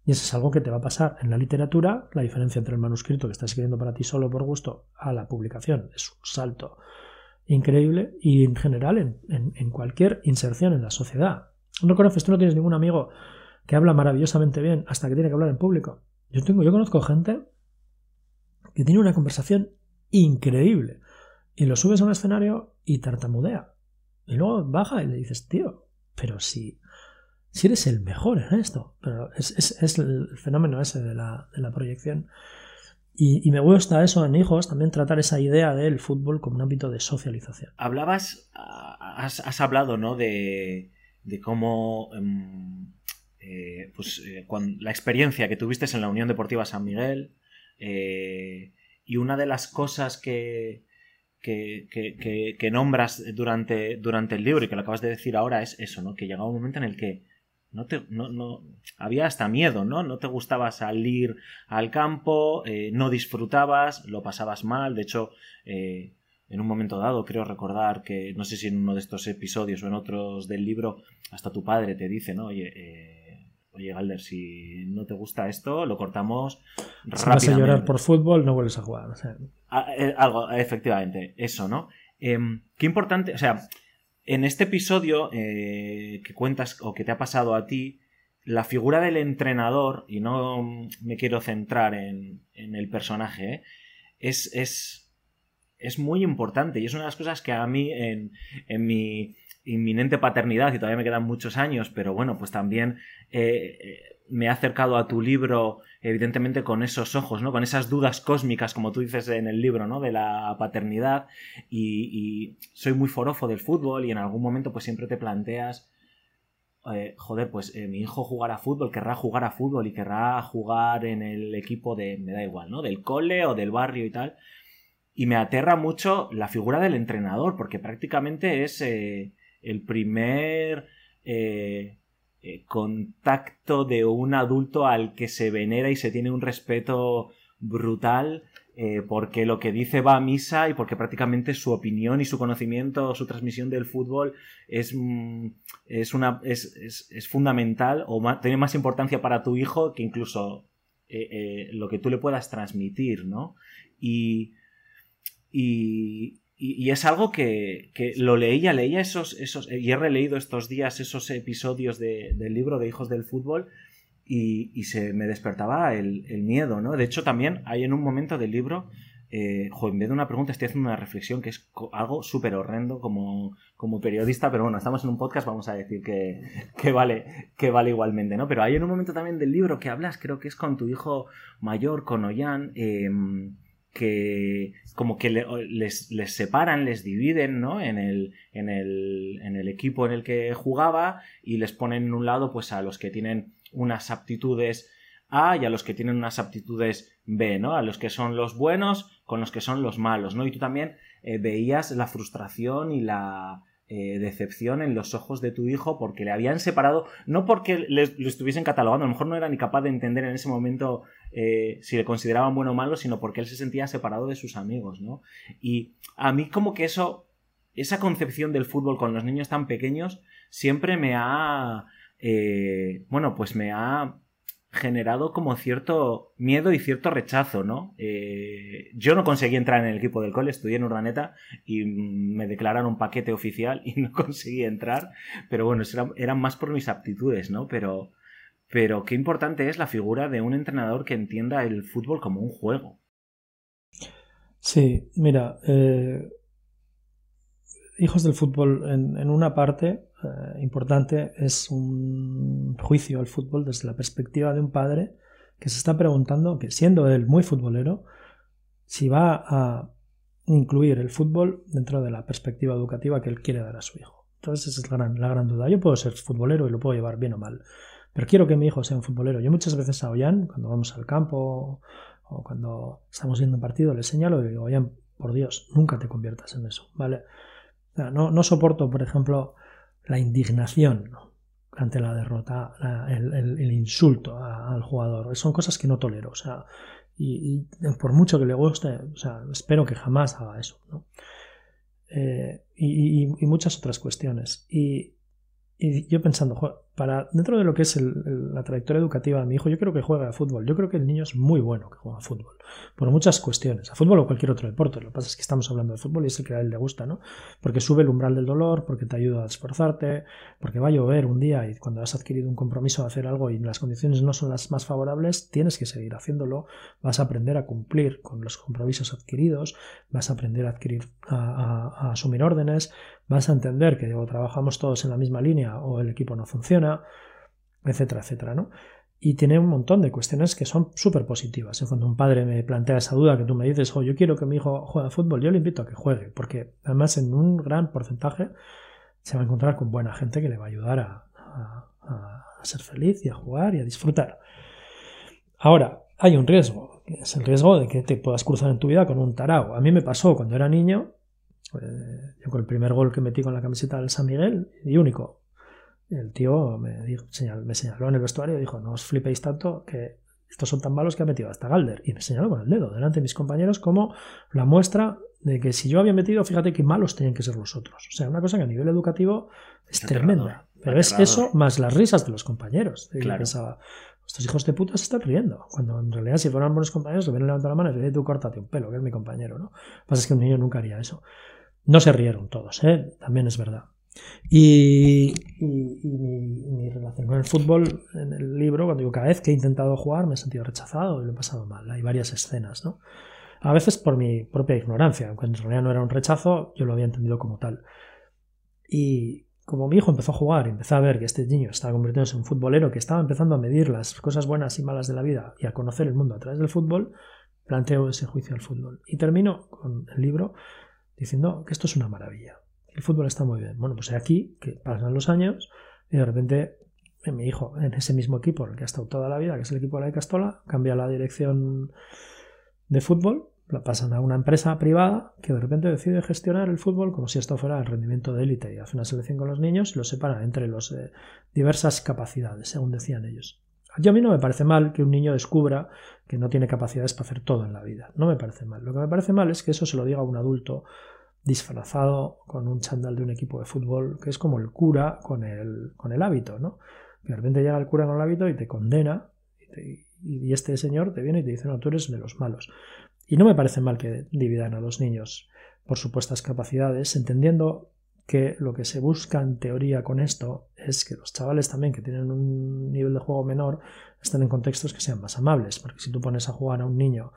Y eso es algo que te va a pasar en la literatura, la diferencia entre el manuscrito que estás escribiendo para ti solo por gusto a la publicación es un salto increíble y en general en, en cualquier inserción en la sociedad. No conoces, tú no tienes ningún amigo que habla maravillosamente bien hasta que tiene que hablar en público. Yo tengo, yo conozco gente que tiene una conversación increíble y lo subes a un escenario y tartamudea. Y luego baja y le dices, tío, pero si, si eres el mejor en esto. Pero es, el fenómeno ese de la, proyección. Y, me gusta eso en hijos, también tratar esa idea del fútbol como un ámbito de socialización. Hablabas, has, hablado, ¿no? De, de cómo em, eh, pues, eh, la experiencia que tuviste en la Unión Deportiva San Miguel, eh, y una de las cosas que, que, nombras durante, durante el libro y que lo acabas de decir ahora es eso, ¿no? Que llegaba un momento en el que no te, no, no, había hasta miedo, ¿no? No te gustaba salir al campo, eh, no disfrutabas, lo pasabas mal. De hecho, eh, en un momento dado, creo recordar que, no sé si en uno de estos episodios o en otros del libro, hasta tu padre te dice, ¿no? Oye, oye Galder, si no te gusta esto, lo cortamos si vas a llorar por fútbol, no vuelves a jugar. Ah, eh, algo, efectivamente, eso, ¿no? Em, qué importante, o sea, en este episodio eh, que cuentas o que te ha pasado a ti, la figura del entrenador, y no me quiero centrar en, el personaje, ¿eh? es, es, es, muy importante y es una de las cosas que a mí en, en mi inminente paternidad, y todavía me quedan muchos años, pero bueno, pues también eh, eh, me he acercado a tu libro, evidentemente, con esos ojos, ¿no? Con esas dudas cósmicas, como tú dices en el libro, ¿no? De la paternidad. Y, soy muy forofo del fútbol y en algún momento, pues siempre te planteas. Eh, joder, pues mi hijo jugará fútbol, querrá jugar a fútbol y querrá jugar en el equipo de, me da igual, ¿no? Del cole o del barrio y tal. Y me aterra mucho la figura del entrenador, porque prácticamente es el primer eh, eh, contacto de un adulto al que se venera y se tiene un respeto brutal eh, porque lo que dice va a misa y porque prácticamente su opinión y su conocimiento, su transmisión del fútbol es, mm, es, una, es, es, fundamental o tiene más importancia para tu hijo que incluso lo que tú le puedas transmitir, ¿no? Y, y, y, es algo que, lo leía, leía esos, esos, y he releído estos días esos episodios del libro de Hijos del Fútbol y, se me despertaba el, miedo, ¿no? De hecho, también hay en un momento del libro, eh, en vez de una pregunta estoy haciendo una reflexión que es algo súper horrendo como, como periodista, pero bueno, estamos en un podcast, vamos a decir que, que, vale, que vale igualmente, ¿no? Pero hay en un momento también del libro que hablas, creo que es con tu hijo mayor, con Ollán, em, que como que les, les, separan, les dividen, ¿no? En el, en, el, en el equipo en el que jugaba y les ponen en un lado pues a los que tienen unas aptitudes A y a los que tienen unas aptitudes B, ¿no? A los que son los buenos con los que son los malos, ¿no? Y tú también eh, veías la frustración y la, eh, decepción en los ojos de tu hijo porque le habían separado, no porque le, lo estuviesen catalogando, a lo mejor no era ni capaz de entender en ese momento eh, si le consideraban bueno o malo, sino porque él se sentía separado de sus amigos, ¿no? Y a mí como que eso, esa concepción del fútbol con los niños tan pequeños siempre me ha, eh, bueno, pues me ha generado como cierto miedo y cierto rechazo, ¿no? Eh, yo no conseguí entrar en el equipo del cole, estudié en Urdaneta y me declararon un paquete oficial y no conseguí entrar, pero bueno, eran, más por mis aptitudes, ¿no? Pero, pero qué importante es la figura de un entrenador que entienda el fútbol como un juego. Sí, mira, eh, Hijos del Fútbol en una parte eh, importante es un juicio al fútbol desde la perspectiva de un padre que se está preguntando, que siendo él muy futbolero, si va a incluir el fútbol dentro de la perspectiva educativa que él quiere dar a su hijo. Entonces esa es la gran, la gran duda. Yo puedo ser futbolero y lo puedo llevar bien o mal, pero quiero que mi hijo sea un futbolero. Yo muchas veces a Ollán, cuando vamos al campo o cuando estamos viendo un partido, le señalo y digo, Ollán, por Dios, nunca te conviertas en eso, ¿vale? no, no soporto, por ejemplo, la indignación ante la derrota, el, insulto al jugador. Son cosas que no tolero. O sea, y, por mucho que le guste, o sea, espero que jamás haga eso. Eh, y, muchas otras cuestiones. Y, yo pensando, para dentro de lo que es la trayectoria educativa de mi hijo, yo creo que juega a fútbol. Yo creo que el niño es muy bueno que juega a fútbol. Por muchas cuestiones. A fútbol o cualquier otro deporte. Lo que pasa es que estamos hablando de fútbol y es el que a él le gusta, ¿no? Porque sube el umbral del dolor, porque te ayuda a esforzarte, porque va a llover un día y cuando has adquirido un compromiso de hacer algo y las condiciones no son las más favorables, tienes que seguir haciéndolo. Vas a aprender a cumplir con los compromisos adquiridos, vas a aprender a adquirir, a asumir órdenes, vas a entender que o trabajamos todos en la misma línea o el equipo no funciona, etcétera, etcétera, ¿no? Y tiene un montón de cuestiones que son súper positivas. Cuando un padre me plantea esa duda que tú me dices, oh, yo quiero que mi hijo juegue a fútbol, yo le invito a que juegue, porque además en un gran porcentaje se va a encontrar con buena gente que le va a ayudar a, a ser feliz y a jugar y a disfrutar. Ahora, hay un riesgo, que es el riesgo de que te puedas cruzar en tu vida con un tarao. A mí me pasó cuando era niño, eh, yo con el primer gol que metí con la camiseta del San Miguel, y único, el tío me, dijo, me señaló en el vestuario y dijo, no os flipéis tanto que estos son tan malos que ha metido hasta Galder. Y me señaló con el dedo delante de mis compañeros como la muestra de que si yo había metido, fíjate qué malos tenían que ser los otros. O sea, una cosa que a nivel educativo es tremenda. Pero es eso más las risas de los compañeros. Y claro. pensaba, estos hijos de puta se están riendo. Cuando en realidad, si fueran buenos compañeros, le hubieran levantado la mano y le tú córtate un pelo, que es mi compañero, ¿no? Lo que pasa es que un niño nunca haría eso. No se rieron todos, ¿eh? También es verdad. Y, mi, relación con el fútbol en el libro, cuando digo cada vez que he intentado jugar me he sentido rechazado y lo he pasado mal. Hay varias escenas, ¿no? A veces por mi propia ignorancia, aunque en realidad no era un rechazo, yo lo había entendido como tal. Y como mi hijo empezó a jugar y empezó a ver que este niño estaba convirtiéndose en un futbolero, que estaba empezando a medir las cosas buenas y malas de la vida y a conocer el mundo a través del fútbol, planteo ese juicio al fútbol. Y termino con el libro diciendo que esto es una maravilla el fútbol está muy bien. Bueno, pues aquí, que pasan los años, y de repente eh, mi hijo, en ese mismo equipo en el que ha estado toda la vida, que es el equipo de la Castola, cambia la dirección de fútbol, la pasan a una empresa privada que de repente decide gestionar el fútbol como si esto fuera el rendimiento de élite y hace una selección con los niños y los separa entre las eh, diversas capacidades, según decían ellos. Yo a mí no me parece mal que un niño descubra que no tiene capacidades para hacer todo en la vida. No me parece mal. Lo que me parece mal es que eso se lo diga a un adulto disfrazado con un chándal de un equipo de fútbol, que es como el cura con el, con el hábito, ¿no? Que de repente llega el cura con el hábito y te condena, y, este señor te viene y te dice, no, tú eres de los malos. Y no me parece mal que dividan a los niños por supuestas capacidades, entendiendo que lo que se busca en teoría con esto es que los chavales también que tienen un nivel de juego menor estén en contextos que sean más amables, porque si tú pones a jugar a un niño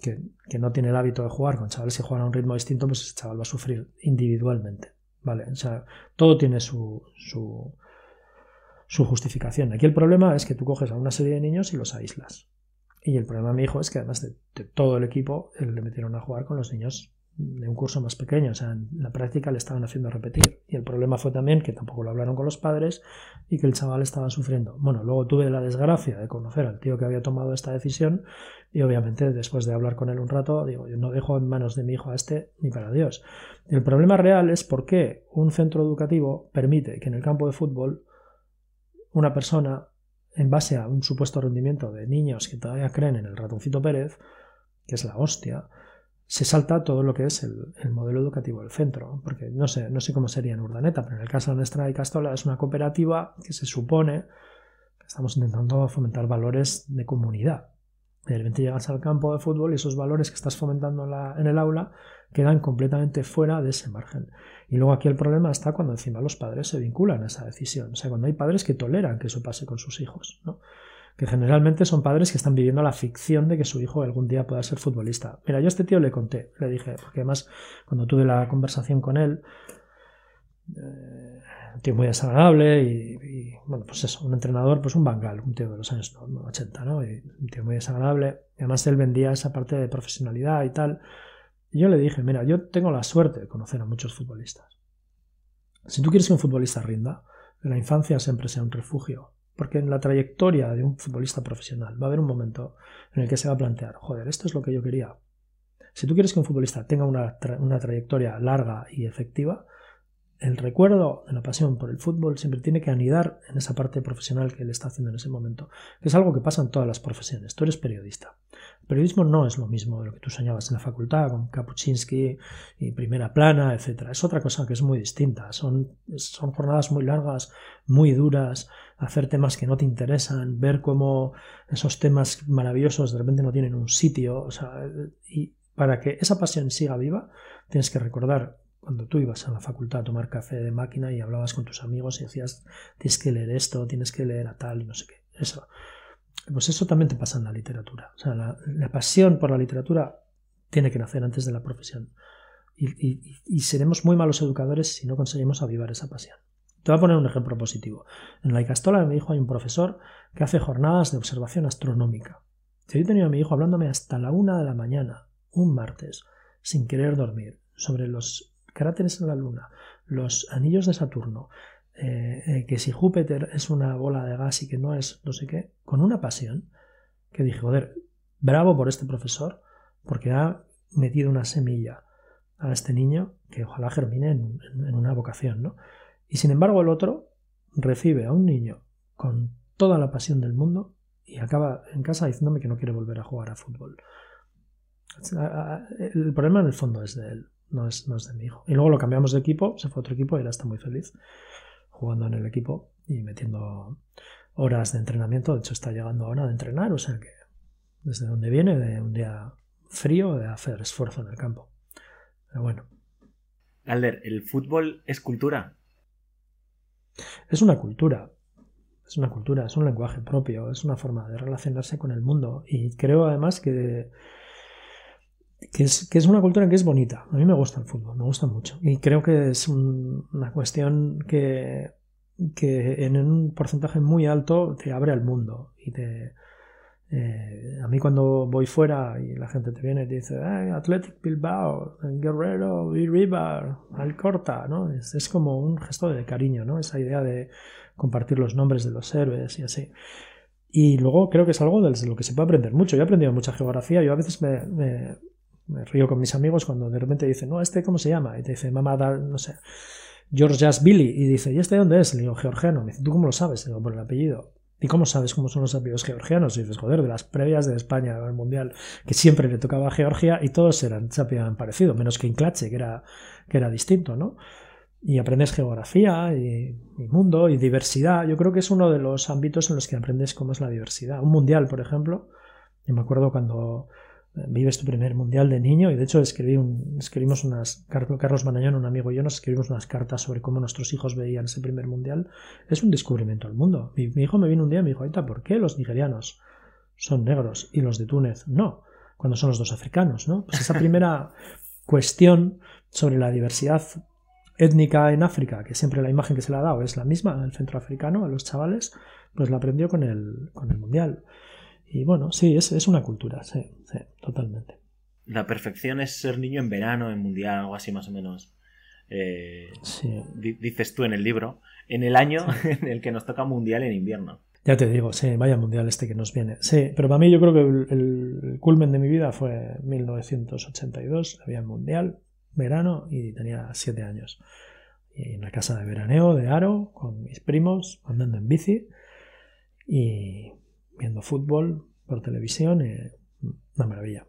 que, no tiene el hábito de jugar con chavales que juegan a un ritmo distinto, pues ese chaval va a sufrir individualmente. ¿Vale? O sea, todo tiene su, su, justificación. Aquí el problema es que tú coges a una serie de niños y los aíslas. Y el problema mi hijo es que además de, de todo el equipo le metieron a jugar con los niños de un curso más pequeño, o sea, en la práctica le estaban haciendo repetir. Y el problema fue también que tampoco lo hablaron con los padres y que el chaval estaba sufriendo. Bueno, luego tuve la desgracia de conocer al tío que había tomado esta decisión y obviamente después de hablar con él un rato, digo, yo no dejo en manos de mi hijo a este ni para Dios. El problema real es por qué un centro educativo permite que en el campo de fútbol una persona, en base a un supuesto rendimiento de niños que todavía creen en el ratoncito Pérez, que es la hostia, se salta todo lo que es el, modelo educativo del centro, porque no sé, no sé cómo sería en Urdaneta, pero en el caso de nuestra y Castola es una cooperativa que se supone que estamos intentando fomentar valores de comunidad. De repente llegas al campo de fútbol y esos valores que estás fomentando en, el aula quedan completamente fuera de ese margen. Y luego aquí el problema está cuando encima los padres se vinculan a esa decisión. O sea, cuando hay padres que toleran que eso pase con sus hijos. Que generalmente son padres que están viviendo la ficción de que su hijo algún día pueda ser futbolista. Mira, yo a este tío le conté, le dije, porque además cuando tuve la conversación con él, eh, un tío muy desagradable y, bueno, pues eso, un entrenador, pues un bangal, un tío de los años 80, ¿no? Y un tío muy desagradable. Además él vendía esa parte de profesionalidad y tal. Y yo le dije, mira, yo tengo la suerte de conocer a muchos futbolistas. Si tú quieres que un futbolista rinda, la infancia siempre sea un refugio porque en la trayectoria de un futbolista profesional va a haber un momento en el que se va a plantear, joder, esto es lo que yo quería. Si tú quieres que un futbolista tenga una, una trayectoria larga y efectiva, el recuerdo de la pasión por el fútbol siempre tiene que anidar en esa parte profesional que él está haciendo en ese momento, que es algo que pasa en todas las profesiones. Tú eres periodista. El periodismo no es lo mismo de lo que tú soñabas en la facultad con Kapuczynski y Primera Plana, etc. Es otra cosa que es muy distinta. Son, son jornadas muy largas, muy duras, hacer temas que no te interesan, ver cómo esos temas maravillosos de repente no tienen un sitio. O sea, y para que esa pasión siga viva, tienes que recordar cuando tú ibas a la facultad a tomar café de máquina y hablabas con tus amigos y decías, tienes que leer esto, tienes que leer a tal y no sé qué. Eso. Pues eso también te pasa en la literatura. O sea, la, pasión por la literatura tiene que nacer antes de la profesión. Y, seremos muy malos educadores si no conseguimos avivar esa pasión. Te voy a poner un ejemplo positivo. En la Icastola me dijo hay un profesor que hace jornadas de observación astronómica. Yo he tenido a mi hijo hablándome hasta la una de la mañana, un martes, sin querer dormir, sobre los cráteres en la Luna, los anillos de Saturno, eh, eh, que si Júpiter es una bola de gas y que no es no sé qué, con una pasión, que dije, joder, bravo por este profesor, porque ha metido una semilla a este niño que ojalá germine en, en una vocación, ¿no? Y sin embargo el otro recibe a un niño con toda la pasión del mundo y acaba en casa diciéndome que no quiere volver a jugar a fútbol. El problema en el fondo es de él no es, no es de mi hijo. Y luego lo cambiamos de equipo, se fue a otro equipo y él está muy feliz jugando en el equipo y metiendo horas de entrenamiento. De hecho, está llegando ahora de entrenar, o sea que desde donde viene, de un día frío, de hacer esfuerzo en el campo. Pero bueno. Alder, ¿el fútbol es cultura? Es una cultura. Es una cultura, es un lenguaje propio, es una forma de relacionarse con el mundo. Y creo además que que es, que es, una cultura que es bonita. A mí me gusta el fútbol, me gusta mucho. Y creo que es una cuestión que, que, en un porcentaje muy alto te abre al mundo. Y te, eh, a mí cuando voy fuera y la gente te viene y te dice Athletic Bilbao, Guerrero, River, Alcorta, ¿no? Es, es, como un gesto de cariño, ¿no? Esa idea de compartir los nombres de los héroes y así. Y luego creo que es algo de lo que se puede aprender mucho. Yo he aprendido mucha geografía. Yo a veces me me río con mis amigos cuando de repente dicen, no, este cómo se llama, y te dice, mamá, no sé, George Billy, y dice, ¿y este dónde es? Le digo, georgiano. Me dice, ¿tú cómo lo sabes? Le digo, por el apellido. ¿Y cómo sabes cómo son los apellidos georgianos? Y dices, joder, de las previas de España al Mundial, que siempre le tocaba a Georgia y todos eran, se habían parecido, menos que Inclache, que era, que era distinto, ¿no? Y aprendes geografía y, y, mundo y diversidad. Yo creo que es uno de los ámbitos en los que aprendes cómo es la diversidad. Un mundial, por ejemplo, yo me acuerdo cuando vives tu primer mundial de niño y de hecho escribí un, escribimos unas Carlos Manañón, un amigo y yo nos escribimos unas cartas sobre cómo nuestros hijos veían ese primer mundial es un descubrimiento del mundo mi, hijo me vino un día y me dijo ahorita ¿por qué los nigerianos son negros y los de Túnez no? cuando son los dos africanos ¿no? pues esa primera cuestión sobre la diversidad étnica en África que siempre la imagen que se le ha dado es la misma el centroafricano a los chavales pues la aprendió con el, con el mundial y bueno, sí, es, es una cultura, sí, sí, totalmente. La perfección es ser niño en verano, en mundial, algo así más o menos. Eh, dices tú en el libro, en el año en el que nos toca mundial en invierno. Ya te digo, sí, vaya mundial este que nos viene. Sí, pero para mí yo creo que el, culmen de mi vida fue 1982, había mundial, verano y tenía siete años. Y en la casa de veraneo de Aro, con mis primos, andando en bici. Y viendo fútbol por televisión, eh, una maravilla.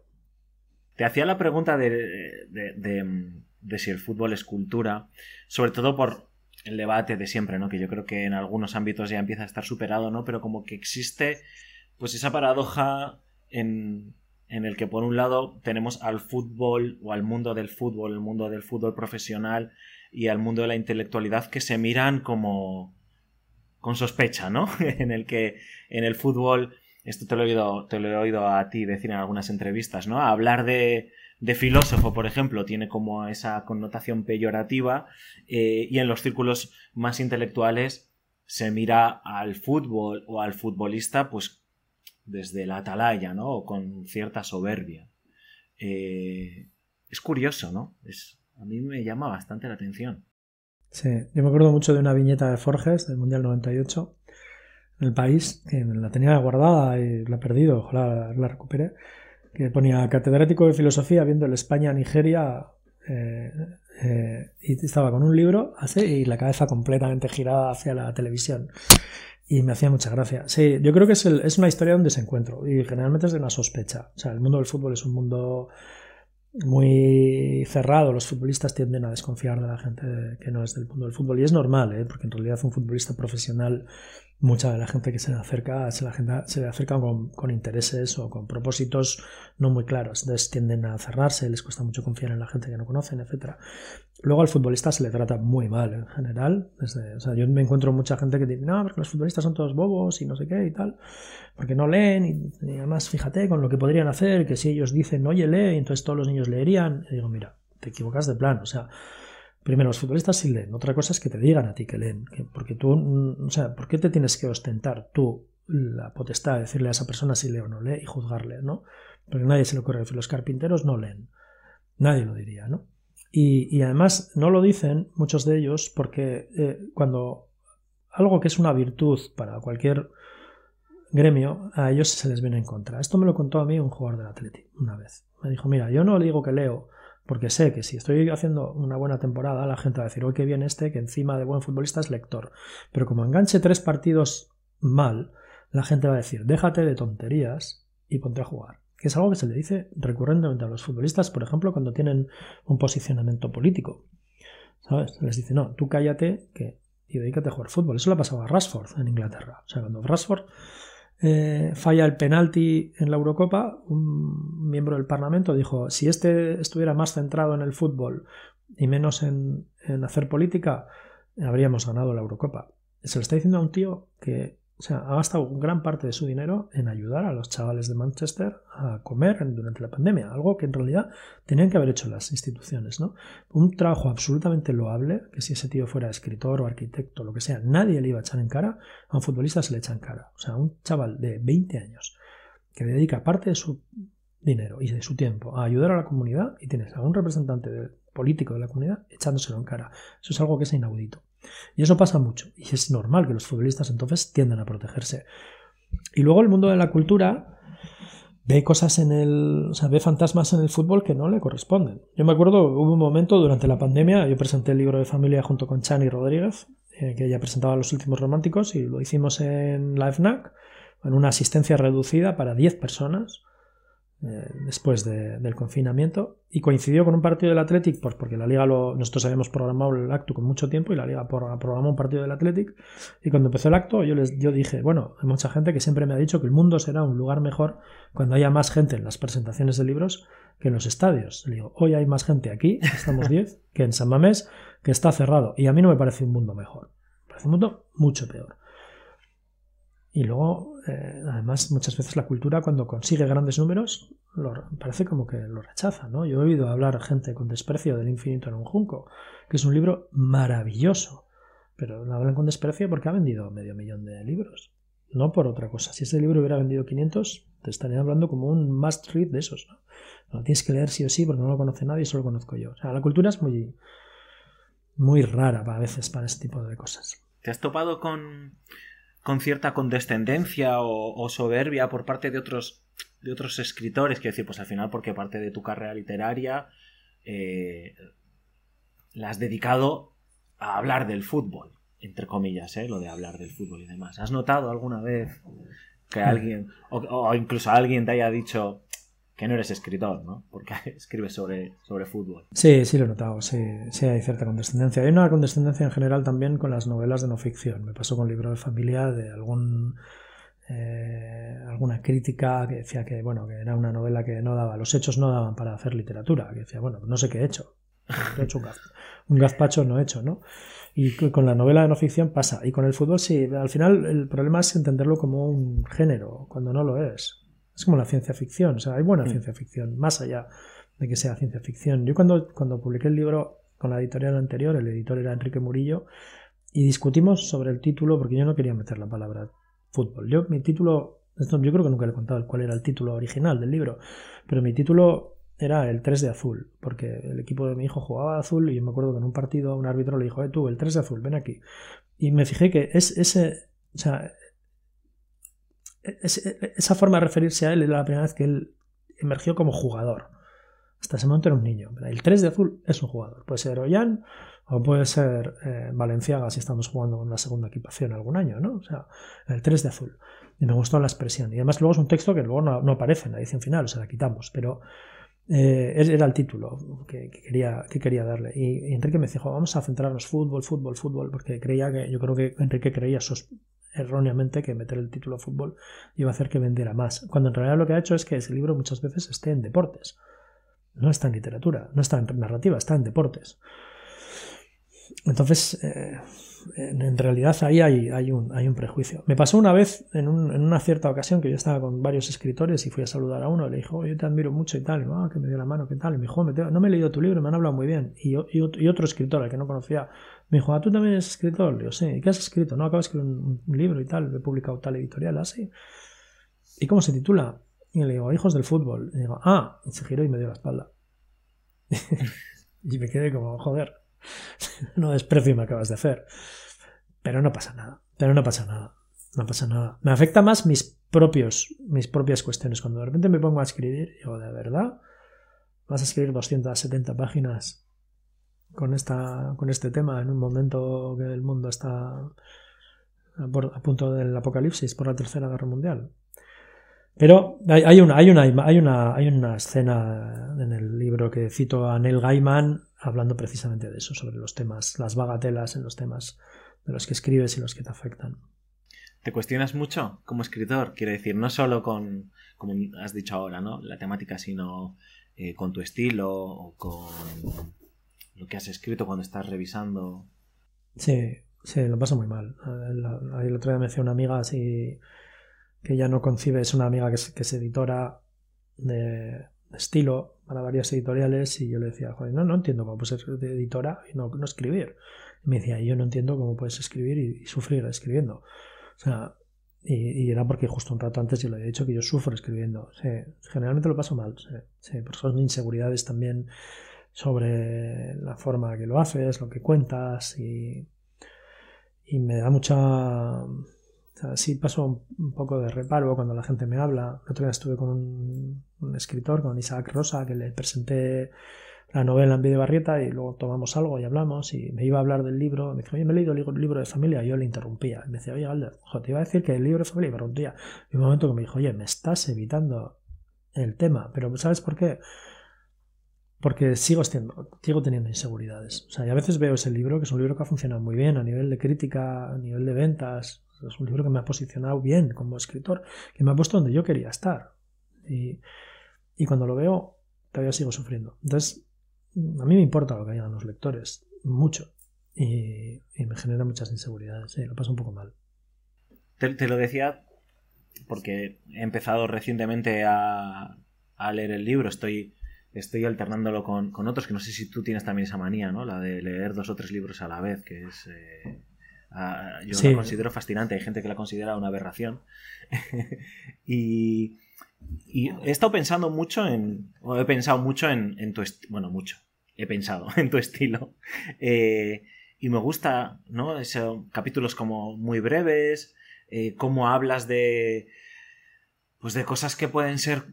Te hacía la pregunta de, de, si el fútbol es cultura, sobre todo por el debate de siempre, ¿no? Que yo creo que en algunos ámbitos ya empieza a estar superado, ¿no? Pero como que existe, pues esa paradoja en, en el que por un lado tenemos al fútbol o al mundo del fútbol, el mundo del fútbol profesional y al mundo de la intelectualidad que se miran como con sospecha, ¿no? en el que en el fútbol, esto te lo, he oído, te lo he oído a ti decir en algunas entrevistas, ¿no? Hablar de, de filósofo, por ejemplo, tiene como esa connotación peyorativa eh, y en los círculos más intelectuales se mira al fútbol o al futbolista pues desde la atalaya, ¿no? O con cierta soberbia. Eh, es curioso, ¿no? Es, a mí me llama bastante la atención. Sí, yo me acuerdo mucho de una viñeta de Forges del Mundial 98 en el país, que la tenía guardada y la he perdido, ojalá la recupere, que ponía catedrático de filosofía viendo el España-Nigeria eh, eh, y estaba con un libro así y la cabeza completamente girada hacia la televisión. Y me hacía mucha gracia. Sí, yo creo que es, es una historia de un desencuentro y generalmente es de una sospecha. O sea, el mundo del fútbol es un mundo muy cerrado. Los futbolistas tienden a desconfiar de la gente que no es del mundo del fútbol. Y es normal, ¿eh? porque en realidad un futbolista profesional mucha de la gente que se le acerca se, le acerca con, intereses o con propósitos no muy claros. Entonces tienden a cerrarse, les cuesta mucho confiar en la gente que no conocen, etc. Luego al futbolista se le trata muy mal en general. Desde, o sea, yo me encuentro mucha gente que dice, no, porque los futbolistas son todos bobos y no sé qué y tal, porque no leen y, además fíjate con lo que podrían hacer, que si ellos dicen, oye, lee, entonces todos los niños leerían. Y digo, mira, te equivocas de plan, o sea, Primero, los futbolistas sí leen. Otra cosa es que te digan a ti que leen. porque tú, mm, o sea, ¿por qué te tienes que ostentar tú la potestad de decirle a esa persona si lee o no lee y juzgarle, ¿no? Porque nadie se le ocurre decir, los carpinteros no leen. Nadie lo diría, ¿no? Y, además no lo dicen muchos de ellos porque eh, cuando algo que es una virtud para cualquier gremio, a ellos se les viene en contra. Esto me lo contó a mí un jugador del Atleti una vez. Me dijo, mira, yo no digo que leo porque sé que si estoy haciendo una buena temporada, la gente va a decir, hoy qué bien este, que encima de buen futbolista es lector. Pero como enganche tres partidos mal, la gente va a decir, déjate de tonterías y ponte a jugar. Que es algo que se le dice recurrentemente a los futbolistas, por ejemplo, cuando tienen un posicionamiento político. ¿Sabes? Les dice, no, tú cállate y dedícate a jugar fútbol. Eso le ha pasado a Rashford en Inglaterra. O sea, cuando Rashford eh, falla el penalti en la Eurocopa, un miembro del Parlamento dijo, si este estuviera más centrado en el fútbol y menos en, en hacer política, habríamos ganado la Eurocopa. Se lo está diciendo a un tío que o sea, ha gastado gran parte de su dinero en ayudar a los chavales de Manchester a comer durante la pandemia, algo que en realidad tenían que haber hecho las instituciones, ¿no? Un trabajo absolutamente loable, que si ese tío fuera escritor o arquitecto, lo que sea, nadie le iba a echar en cara, a un futbolista se le echa en cara. O sea, un chaval de 20 años que dedica parte de su dinero y de su tiempo a ayudar a la comunidad y tienes a un representante político de la comunidad echándoselo en cara. Eso es algo que es inaudito. Y eso pasa mucho. Y es normal que los futbolistas entonces tiendan a protegerse. Y luego el mundo de la cultura ve cosas en el. O sea, ve fantasmas en el fútbol que no le corresponden. Yo me acuerdo, hubo un momento durante la pandemia, yo presenté el libro de familia junto con Chani Rodríguez, eh, que ella presentaba Los últimos románticos, y lo hicimos en la FNAC, en una asistencia reducida para 10 personas. Eh, después del confinamiento. Y coincidió con un partido del Athletic pues porque la liga lo, nosotros habíamos programado el acto con mucho tiempo y la liga programó un partido del Athletic. Y cuando empezó el acto yo les yo dije bueno hay mucha gente que siempre me ha dicho que el mundo será un lugar mejor cuando haya más gente en las presentaciones de libros que en los estadios le digo hoy hay más gente aquí estamos 10 que en San Mamés que está cerrado y a mí no me parece un mundo mejor. Me parece un mundo mucho peor y luego, eh, además, muchas veces la cultura cuando consigue grandes números, parece como que lo rechaza, ¿no? Yo he oído hablar a gente con desprecio del infinito en un junco, que es un libro maravilloso, pero lo hablan con desprecio porque ha vendido medio millón de libros, no por otra cosa. Si ese libro hubiera vendido 500, te estarían hablando como un must read de esos, ¿no? Lo tienes que leer sí o sí porque no lo conoce nadie, solo lo conozco yo. O sea, la cultura es muy, muy rara a veces para ese tipo de cosas. ¿Te has topado con con cierta condescendencia o, soberbia por parte de otros, de otros escritores, quiero decir, pues al final porque parte de tu carrera literaria eh, la has dedicado a hablar del fútbol, entre comillas, ¿eh? lo de hablar del fútbol y demás. ¿Has notado alguna vez que alguien, o incluso alguien te haya dicho, que no eres escritor, ¿no? Porque escribes sobre, sobre fútbol. Sí, sí lo he notado, sí, sí hay cierta condescendencia. Hay una condescendencia en general también con las novelas de no ficción. Me pasó con libro de familia de algún eh, alguna crítica que decía que bueno que era una novela que no daba los hechos no daban para hacer literatura que decía bueno no sé qué he hecho he hecho un, gazpacho no he hecho no y con la novela de no ficción pasa y con el fútbol sí al final el problema es entenderlo como un género cuando no lo es es como la ciencia ficción, o sea, hay buena ciencia ficción, más allá de que sea ciencia ficción. Yo cuando, cuando publiqué el libro con la editorial anterior, el editor era Enrique Murillo, y discutimos sobre el título, porque yo no quería meter la palabra fútbol. Yo, mi título, yo creo que nunca le he contado cuál era el título original del libro, pero mi título era el 3 de azul, porque el equipo de mi hijo jugaba de azul y yo me acuerdo que en un partido un árbitro le dijo, eh, tú, el 3 de azul, ven aquí. Y me fijé que es ese, o sea, esa forma de referirse a él era la primera vez que él emergió como jugador. Hasta ese momento era un niño. El 3 de azul es un jugador. Puede ser Ollán o puede ser eh, Valenciaga si estamos jugando con la segunda equipación algún año, ¿no? O sea, el 3 de azul. Y me gustó la expresión. Y además luego es un texto que luego no, aparece en la edición final, o sea, la quitamos. Pero eh, era el título que, quería, que quería darle. Y, Enrique me dijo, vamos a centrarnos fútbol, fútbol, fútbol, porque creía que, yo creo que Enrique creía erróneamente que meter el título fútbol iba a hacer que vendiera más. Cuando en realidad lo que ha hecho es que ese libro muchas veces esté en deportes. No está en literatura, no está en narrativa, está en deportes. Entonces, eh, en realidad ahí hay, un, hay, un, prejuicio. Me pasó una vez, en, una cierta ocasión, que yo estaba con varios escritores y fui a saludar a uno, y le dijo, yo te admiro mucho y tal, ah, que me dio la mano, ¿qué tal? Y me dijo, no me he leído tu libro, me han hablado muy bien. Y, otro escritor, al que no conocía, me dijo, ah, ¿tú también eres escritor? Le digo, sí, ¿y qué has escrito? No, acabo de escribir un, libro y tal, he publicado tal editorial, así. ¿Y cómo se titula? Y le digo, Hijos del Fútbol. Y digo, ah, y se giró y me dio la espalda. y me quedé como, joder, no desprecio me acabas de hacer. Pero no pasa nada. Pero no pasa nada. No pasa nada. Me afecta más mis propios, mis propias cuestiones. Cuando de repente me pongo a escribir, digo, ¿de verdad? ¿Vas a escribir 270 páginas con, esta, con este tema en un momento que el mundo está a punto del apocalipsis por la Tercera Guerra Mundial? Pero hay, una, hay, una, hay, una, hay una escena en el libro que cito a Neil Gaiman hablando precisamente de eso, sobre los temas, las bagatelas en los temas de los que escribes y los que te afectan. ¿Te cuestionas mucho como escritor? Quiero decir, no solo con, como has dicho ahora, ¿no? La temática, sino eh, con tu estilo o con lo que has escrito cuando estás revisando. Sí, sí, lo paso muy mal. El, otro día me decía una amiga así que ya no concibe, es una amiga que es, editora de, estilo para varias editoriales y yo le decía, joder, no, no entiendo cómo puedes ser editora y no, no escribir. Y me decía, yo no entiendo cómo puedes escribir y, sufrir escribiendo. O sea, y, era porque justo un rato antes yo le había dicho que yo sufro escribiendo. generalmente lo paso mal, sí, porque son inseguridades también sobre la forma que lo haces, lo que cuentas y, y me da mucha... O sea, sí paso un poco de reparo cuando la gente me habla. El otro día estuve con un, escritor, con Isaac Rosa, que le presenté la novela en Videobarrieta y luego tomamos algo y hablamos y me iba a hablar del libro. Me dijo, oye, me he leído el libro de familia y yo le interrumpía. me decía, oye, Alder, te iba a decir que el libro de familia y me interrumpía. Y un momento que me dijo, oye, me estás evitando el tema. Pero ¿sabes por qué? Porque sigo, sigo teniendo inseguridades. O sea, y a veces veo ese libro, que es un libro que ha funcionado muy bien a nivel de crítica, a nivel de ventas. Es un libro que me ha posicionado bien como escritor, que me ha puesto donde yo quería estar. Y, y cuando lo veo, todavía sigo sufriendo. Entonces, a mí me importa lo que digan los lectores, mucho. Y, me genera muchas inseguridades, lo paso un poco mal. Te, lo decía porque he empezado recientemente a, leer el libro, estoy, estoy alternándolo con, otros, que no sé si tú tienes también esa manía, ¿no? La de leer dos o tres libros a la vez, que es... Eh, yo la considero fascinante, hay gente que la considera una aberración. y, y he estado pensando mucho en. O he pensado mucho en, tu. Bueno, mucho. He pensado en tu estilo. Eh, y me gusta, ¿no? Esos capítulos como muy breves. Eh, cómo hablas de. Pues de cosas que pueden ser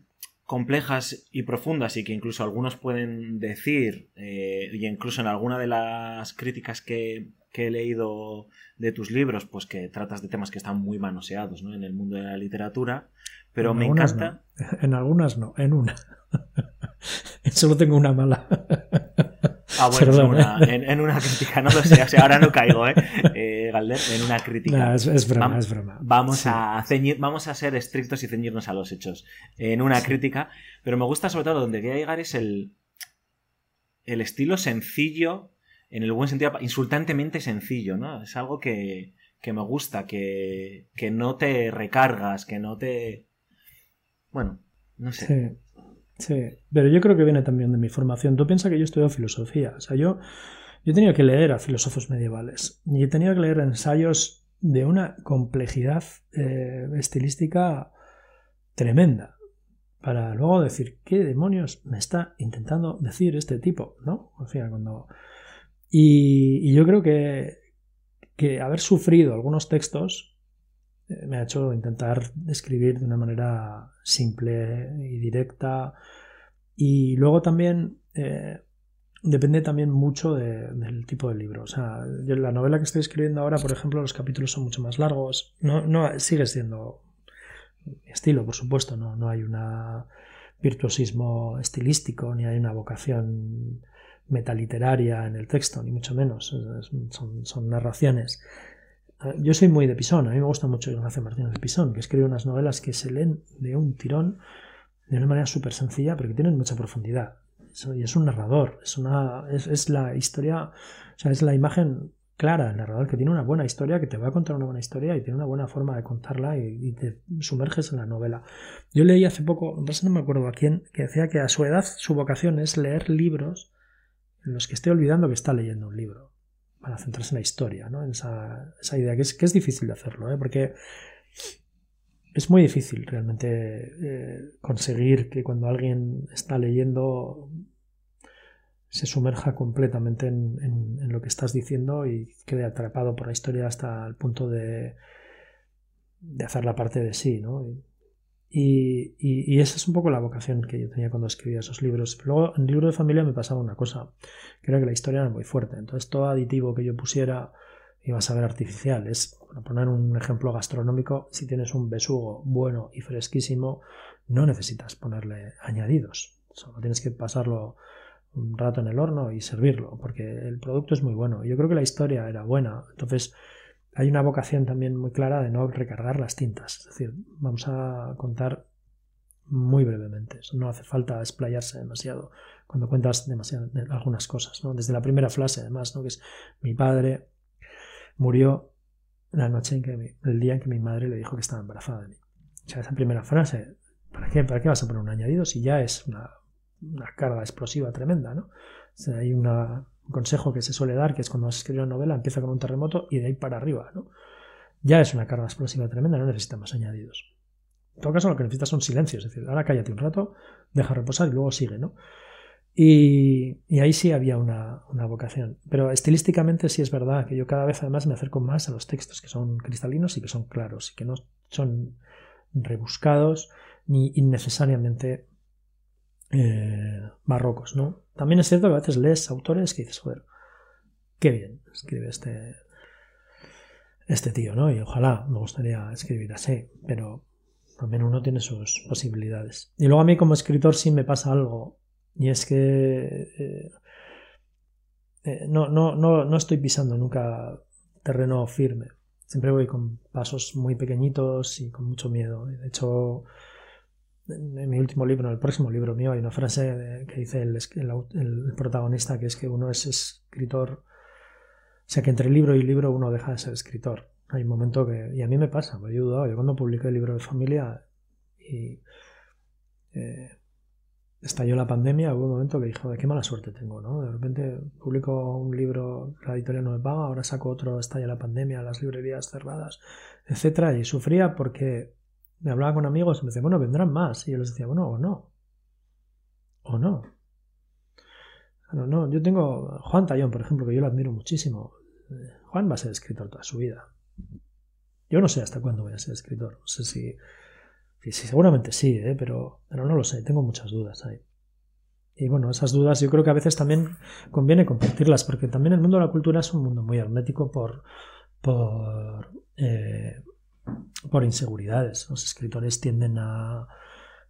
complejas y profundas y que incluso algunos pueden decir, eh, y incluso en alguna de las críticas que, que, he leído de tus libros, pues que tratas de temas que están muy manoseados ¿no? en el mundo de la literatura, pero me encanta. En algunas no, en una. Solo tengo una mala. Ah, bueno, en, una, crítica, no lo sé, o sea, ahora no caigo, ¿eh? eh Galder, en una crítica. es, broma, es broma. Vamos, a ceñir, vamos a ser estrictos y ceñirnos a los hechos. En una crítica, pero me gusta sobre todo donde quería llegar es el, el estilo sencillo, en el buen sentido, insultantemente sencillo, ¿no? Es algo que, que me gusta, que, que no te recargas, que no te bueno, no sé. Sí, pero yo creo que viene también de mi formación. Tú piensas que yo estudio filosofía. O sea, yo, yo he tenido que leer a filósofos medievales y he tenido que leer ensayos de una complejidad eh, estilística tremenda para luego decir qué demonios me está intentando decir este tipo, ¿no? O sea, cuando y, y yo creo que, que haber sufrido algunos textos me ha hecho intentar escribir de una manera simple y directa. Y luego también eh, depende también mucho del tipo de libro. O sea, la novela que estoy escribiendo ahora, por ejemplo, los capítulos son mucho más largos. No, no sigue siendo estilo, por supuesto. No, no hay un virtuosismo estilístico, ni hay una vocación metaliteraria en el texto, ni mucho menos. Son, son narraciones. Yo soy muy de Pisón, a mí me gusta mucho Ignacio Martínez de Pisón, que escribe unas novelas que se leen de un tirón de una manera súper sencilla, pero que tienen mucha profundidad. Y es un narrador, es, una, es, la historia, o sea, es la imagen clara del narrador que tiene una buena historia, que te va a contar una buena historia y tiene una buena forma de contarla y, te sumerges en la novela. Yo leí hace poco, no me acuerdo a quién, que decía que a su edad su vocación es leer libros en los que esté olvidando que está leyendo un libro para centrarse en la historia, ¿no? en esa, idea, que es, que es difícil de hacerlo, ¿eh? porque es muy difícil realmente eh, conseguir que cuando alguien está leyendo se sumerja completamente en, lo que estás diciendo y quede atrapado por la historia hasta el punto de, de hacer la parte de sí, ¿no? Esa es un poco la vocación que yo tenía cuando escribía esos libros. luego en el libro de familia me pasaba una cosa, era que la historia era muy fuerte. Entonces todo aditivo que yo pusiera iba a saber artificial. Es, para poner un ejemplo gastronómico, si tienes un besugo bueno y fresquísimo, no necesitas ponerle añadidos. Solo tienes que pasarlo un rato en el horno y servirlo, porque el producto es muy bueno. Yo creo que la historia era buena. Entonces hay una vocación también muy clara de no recargar las tintas. Es decir, vamos a contar muy brevemente. No hace falta explayarse demasiado cuando cuentas demasiado, algunas cosas. ¿no? Desde la primera frase, además, ¿no? que es mi padre murió la noche en que el día en que mi madre le dijo que estaba embarazada de mí. O sea, esa primera frase, ¿para qué, ¿para qué vas a poner un añadido si ya es una, carga explosiva tremenda? ¿no? hay una un consejo que se suele dar, que es cuando vas a escribir una novela, empieza con un terremoto y de ahí para arriba, ¿no? Ya es una carga explosiva tremenda, no necesita más añadidos. En todo caso, lo que necesitas son silencios, es decir, ahora cállate un rato, deja reposar y luego sigue, ¿no? Y, ahí sí había una, vocación. Pero estilísticamente sí es verdad que yo cada vez además me acerco más a los textos que son cristalinos y que son claros y que no son rebuscados ni innecesariamente eh, barrocos, ¿no? También es cierto que a veces lees autores que dices, joder, qué bien escribe este, este tío, ¿no? Y ojalá me gustaría escribir así, pero también uno tiene sus posibilidades. Y luego a mí como escritor sí me pasa algo, y es que eh, eh, no, no, no, no estoy pisando nunca terreno firme. Siempre voy con pasos muy pequeñitos y con mucho miedo. De hecho, en mi último libro, en el próximo libro mío, hay una frase que dice el, el, protagonista, que es que uno es escritor, o sea que entre libro y libro uno deja de ser escritor. Hay un momento que, y a mí me pasa, me he ayudado, yo cuando publiqué el libro de familia y eh, estalló la pandemia, hubo un momento que dijo, qué mala suerte tengo, ¿no? De repente publico un libro, la editorial no me paga, ahora saco otro, estalla la pandemia, las librerías cerradas, etcétera, y sufría porque me hablaba con amigos y me decían, bueno, vendrán más. Y yo les decía, bueno, o no. O no. No, no, yo tengo Juan Tallón, por ejemplo, que yo lo admiro muchísimo. Juan va a ser escritor toda su vida. Yo no sé hasta cuándo voy a ser escritor. No sé si, seguramente sí, ¿eh? pero, pero no lo sé. Tengo muchas dudas ahí. Y bueno, esas dudas yo creo que a veces también conviene compartirlas, porque también el mundo de la cultura es un mundo muy hermético por, por eh, por inseguridades. Los escritores tienden a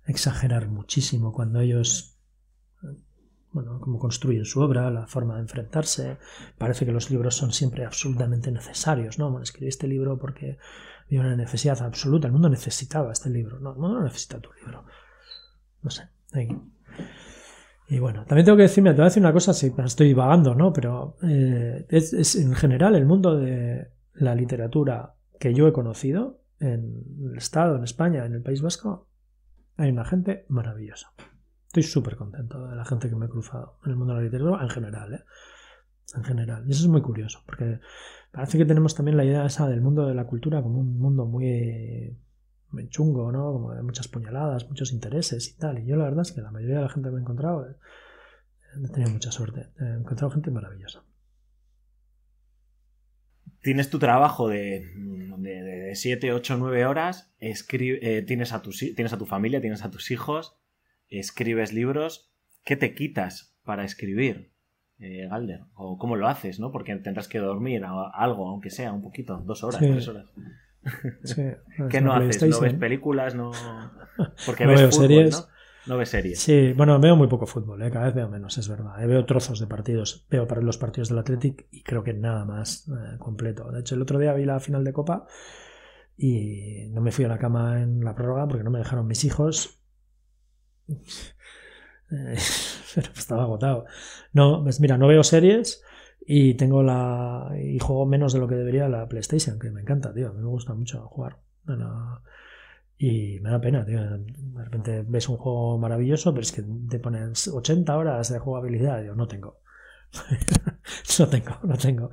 exagerar muchísimo cuando ellos, bueno, como construyen su obra, la forma de enfrentarse. Parece que los libros son siempre absolutamente necesarios, ¿no? Bueno, escribí este libro porque había una necesidad absoluta. El mundo necesitaba este libro. No, el mundo no necesita tu libro. No sé. Y bueno, también tengo que decirme, te voy a decir una cosa, si estoy vagando, ¿no? Pero eh, es en general el mundo de la literatura que yo he conocido en el Estado, en España, en el País Vasco, hay una gente maravillosa. Estoy súper contento de la gente que me he cruzado en el mundo de la literatura en general. ¿eh? En general. Y eso es muy curioso, porque parece que tenemos también la idea esa del mundo de la cultura como un mundo muy, muy chungo, ¿no? Como de muchas puñaladas, muchos intereses y tal. Y yo la verdad es que la mayoría de la gente que me he encontrado eh, he tenido mucha suerte. He encontrado gente maravillosa tienes tu trabajo de, 7, 8, 9 horas, escribe, tienes, a tus, tienes a tu familia, tienes a tus hijos, escribes libros. ¿Qué te quitas para escribir, eh, Galder? ¿O cómo lo haces, no? Porque tendrás que dormir algo, aunque sea un poquito, dos horas, tres horas. Sí, ¿Qué no haces? ¿No ves películas? ¿No, Porque no ves veo fútbol, series. ¿no? No ves series. Sí, bueno, veo muy poco fútbol, ¿eh? cada vez veo menos, es verdad. Eh, Veo trozos de partidos, veo para los partidos del Athletic y creo que nada más eh, completo. De hecho, el otro día vi la final de Copa y no me fui a la cama en la prórroga porque no me dejaron mis hijos. Eh, pero estaba agotado. No, pues mira, no veo series y tengo la. y juego menos de lo que debería la PlayStation, que me encanta, tío. Me gusta mucho jugar. Y me da pena, tío. De repente ves un juego maravilloso, pero es que te ponen 80 horas de jugabilidad. Yo no tengo. no tengo, no tengo.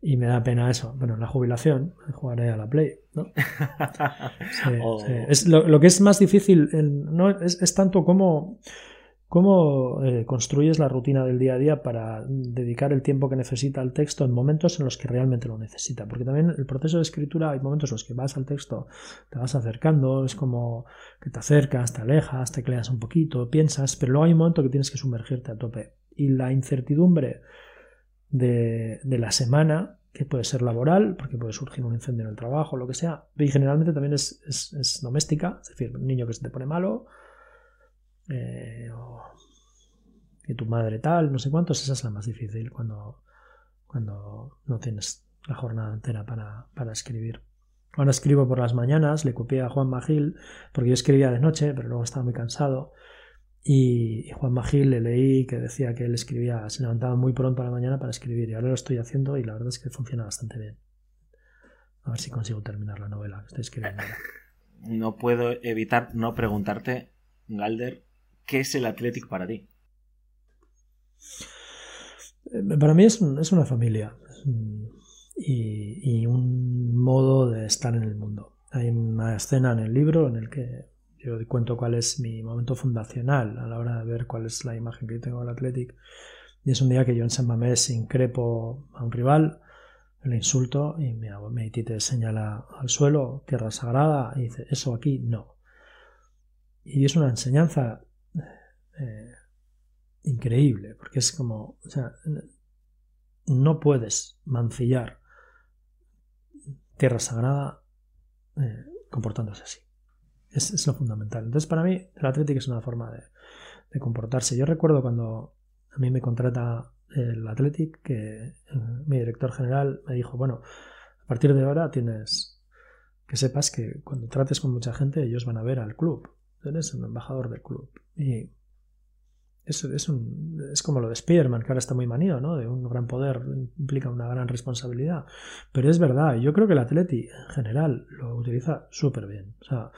Y me da pena eso. Bueno, la jubilación, jugaré a la Play, ¿no? Sí, sí. Es lo, lo que es más difícil en- no, es, es tanto como cómo eh, construyes la rutina del día a día para dedicar el tiempo que necesita al texto en momentos en los que realmente lo necesita. Porque también el proceso de escritura hay momentos en los que vas al texto, te vas acercando, es como que te acercas, te alejas, te creas un poquito, piensas, pero luego hay un momento que tienes que sumergirte a tope. Y la incertidumbre de, la semana, que puede ser laboral, porque puede surgir un incendio en el trabajo, lo que sea, y generalmente también es- es doméstica, es decir, un niño que se te pone malo, eh, o tu madre tal, no sé cuántos, esa es la más difícil cuando, cuando no tienes la jornada entera para, para escribir. Ahora escribo por las mañanas, le copié a Juan Magil, porque yo escribía de noche, pero luego estaba muy cansado. Y, Juan Magil le leí que decía que él escribía, se levantaba muy pronto a la mañana para escribir, y ahora lo estoy haciendo y la verdad es que funciona bastante bien. A ver si consigo terminar la novela que estoy escribiendo. No puedo evitar no preguntarte, Galder, ¿qué es el Athletic para ti? Eh, Para mí es, es una familia y, y un modo de estar en el mundo. Hay una escena en el libro en el que yo cuento cuál es mi momento fundacional a la hora de ver cuál es la imagen que yo tengo del Athletic. Y es un día que yo en San Mamés increpo a un rival, le insulto y mi, mi tite señala al suelo, tierra sagrada, y dice, eso aquí no. Y es una enseñanza eh, increíble, porque es como, o sea, no puedes mancillar tierra sagrada eh, comportándose así. Es, es lo fundamental. Entonces, para mí, el Athletic es una forma de, de comportarse. Yo recuerdo cuando a mí me contrata el Athletic, que eh, mi director general me dijo, bueno, a partir de ahora tienes que sepas que cuando trates con mucha gente, ellos van a ver al club. Eres un embajador del club. Y es, es, es como lo de Spiderman, que ahora está muy manido, ¿no? De un gran poder implica una gran responsabilidad. Pero es verdad, yo creo que el Atleti en general lo utiliza súper bien. O sea,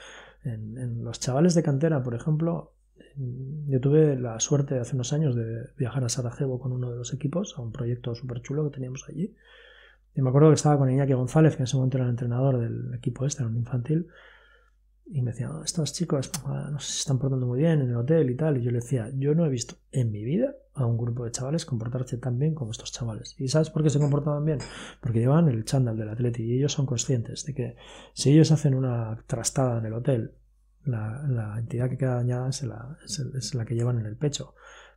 en, los chavales de cantera, por ejemplo, en- yo tuve la suerte hace unos años de viajar a Sarajevo con uno de los equipos, a un proyecto súper chulo que teníamos allí. Y me acuerdo que estaba con Iñaki González, que en ese momento era el entrenador del equipo este, era un infantil. Y me decía, "Oh, estos chicos ah, no se están portando muy bien en el hotel y tal. Y yo le decía, yo no he visto en mi vida a un grupo de chavales comportarse tan bien como estos chavales. ¿Y sabes por qué se comportaban bien? Porque llevan el chándal del atleti y ellos son conscientes de que si ellos hacen una trastada en el hotel, la, entidad que queda dañada es la que llevan en el pecho.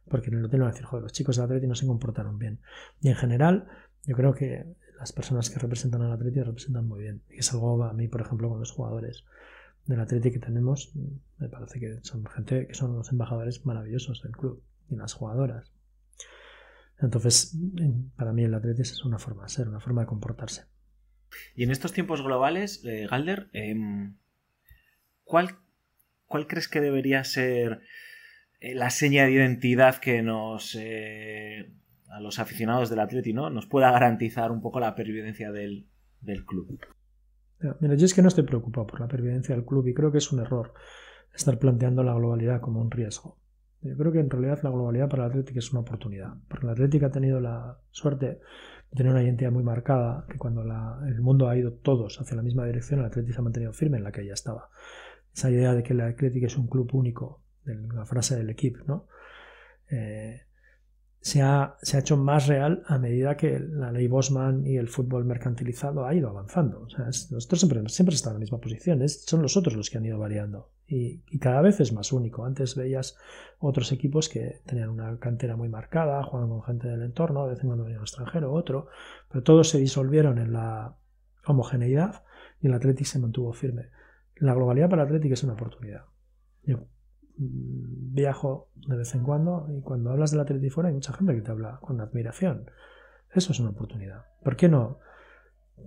Porque en el hotel van a decir, joder, los chicos del atleti no se comportaron bien. Y en general, yo creo que las personas que representan al atleti representan muy bien. Y es algo a mí, por ejemplo, con los jugadores del Atleti que tenemos, me parece que son gente que son los embajadores maravillosos del club y las jugadoras. Entonces, en- para mí el Atleti es una forma de ser, una forma de comportarse. Y en estos tiempos globales, eh, Galder, em, ¿cuál, ¿cuál crees que debería ser eh, la seña de identidad que nos, eh, a los aficionados del Atleti, ¿no? nos pueda garantizar un poco la pervivencia del, del club? Mira, yo es que no estoy preocupado por la pervivencia del club y creo que es un error estar planteando la globalidad como un riesgo. Yo creo que en realidad la globalidad para el Atlético es una oportunidad, porque el Atlético ha tenido la suerte de tener una identidad muy marcada, que cuando el mundo ha ido todos hacia la misma dirección, el Atlético se ha mantenido firme en la que ya estaba. Esa idea de que el Atlético es un club único, de la frase del equipo, ¿no? Eh, se ha, se ha hecho más real a medida que la ley Bosman y el fútbol mercantilizado ha ido avanzando. Nosotros siempre, siempre estamos en la misma posición, son los otros los que han ido variando y, cada vez es más único. Antes veías otros equipos que tenían una cantera muy marcada, jugaban con gente del entorno, de vez en cuando venía un extranjero, otro, pero todos se disolvieron en la homogeneidad y el Athletic se mantuvo firme. La globalidad para el Athletic es una oportunidad. Viajo de vez en cuando y cuando hablas del Athletic fuera hay mucha gente que te habla con admiración. Eso es una oportunidad. ¿Por qué no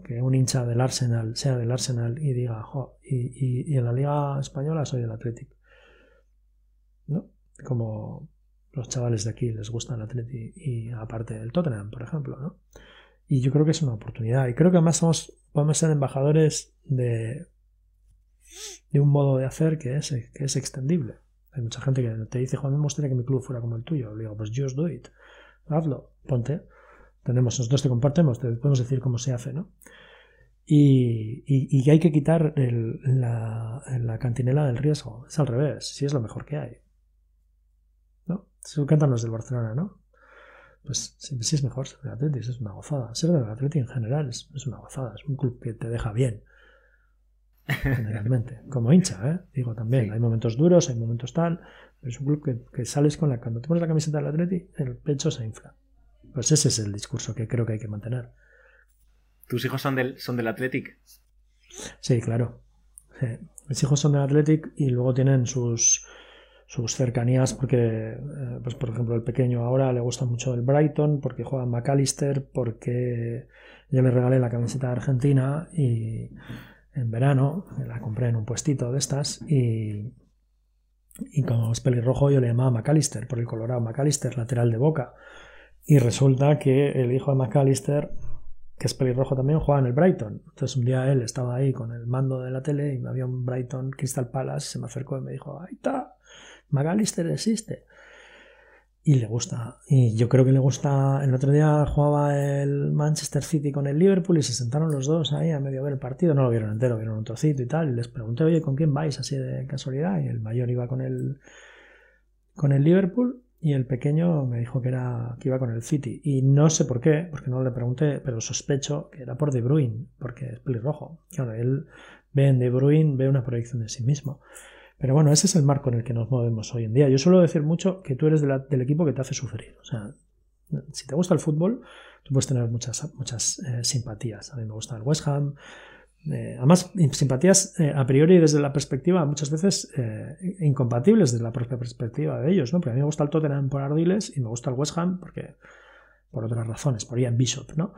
que un hincha del Arsenal sea del Arsenal y diga, y, en la Liga Española soy del Athletic? ¿No? Como los chavales de aquí les gusta el Athletic y aparte el Tottenham, por ejemplo, ¿no? Y yo creo que es una oportunidad. Y creo que además somos, podemos ser embajadores de, de un modo de hacer que es, que es extendible. Hay mucha gente que te dice, Juan, me gustaría que mi club fuera como el tuyo. Le digo, pues just do it. Hazlo, ponte. Tenemos, nosotros te compartimos, te podemos decir cómo se hace, ¿no? Y, y, hay que quitar la, la, cantinela del riesgo. Es al revés, si es lo mejor que hay. ¿No? Se los del Barcelona, ¿no? Pues sí, es mejor ser del Atlético, es una gozada. Ser del Atlético en general es, es, una gozada, es un club que te deja bien generalmente, como hincha, ¿eh? digo también, hay momentos duros, hay momentos tal, pero es un club que, sales con la, cuando te pones la camiseta del Atleti, el pecho se infla. Pues ese es el discurso que creo que hay que mantener. ¿Tus hijos son del, son del Athletic? Sí, claro. Mis hijos son del Athletic y luego tienen sus, sus cercanías porque, eh, pues por ejemplo, el pequeño ahora le gusta mucho el Brighton porque juega en McAllister, porque yo le regalé la camiseta de Argentina y en verano, la compré en un puestito de estas y, y como es pelirrojo yo le llamaba McAllister por el colorado McAllister, lateral de boca. Y resulta que el hijo de McAllister, que es pelirrojo también, juega en el Brighton. Entonces un día él estaba ahí con el mando de la tele y había un Brighton Crystal Palace, se me acercó y me dijo, ahí está, McAllister existe y le gusta. Y yo creo que le gusta. El otro día jugaba el Manchester City con el Liverpool y se sentaron los dos ahí a medio ver el partido. No lo vieron entero, vieron un trocito y tal. Y les pregunté, oye, ¿con quién vais así de casualidad? Y el mayor iba con el, con el Liverpool y el pequeño me dijo que, era, que iba con el City. Y no sé por qué, porque no le pregunté, pero sospecho que era por De Bruyne, porque es pelirrojo. Claro, él ve en De Bruyne, ve una proyección de sí mismo. Pero bueno, ese es el marco en el que nos movemos hoy en día. Yo suelo decir mucho que tú eres del equipo que te hace sufrir. O sea, si te gusta el fútbol, tú puedes tener muchas, muchas eh, simpatías. A mí me gusta el West Ham. Eh, además, simpatías eh, a priori desde la perspectiva, muchas veces incompatibles desde la propia perspectiva de ellos, ¿no? Porque a mí me gusta el Tottenham por Ardiles y me gusta el West Ham porque por otras razones, por Ian Bishop, ¿no?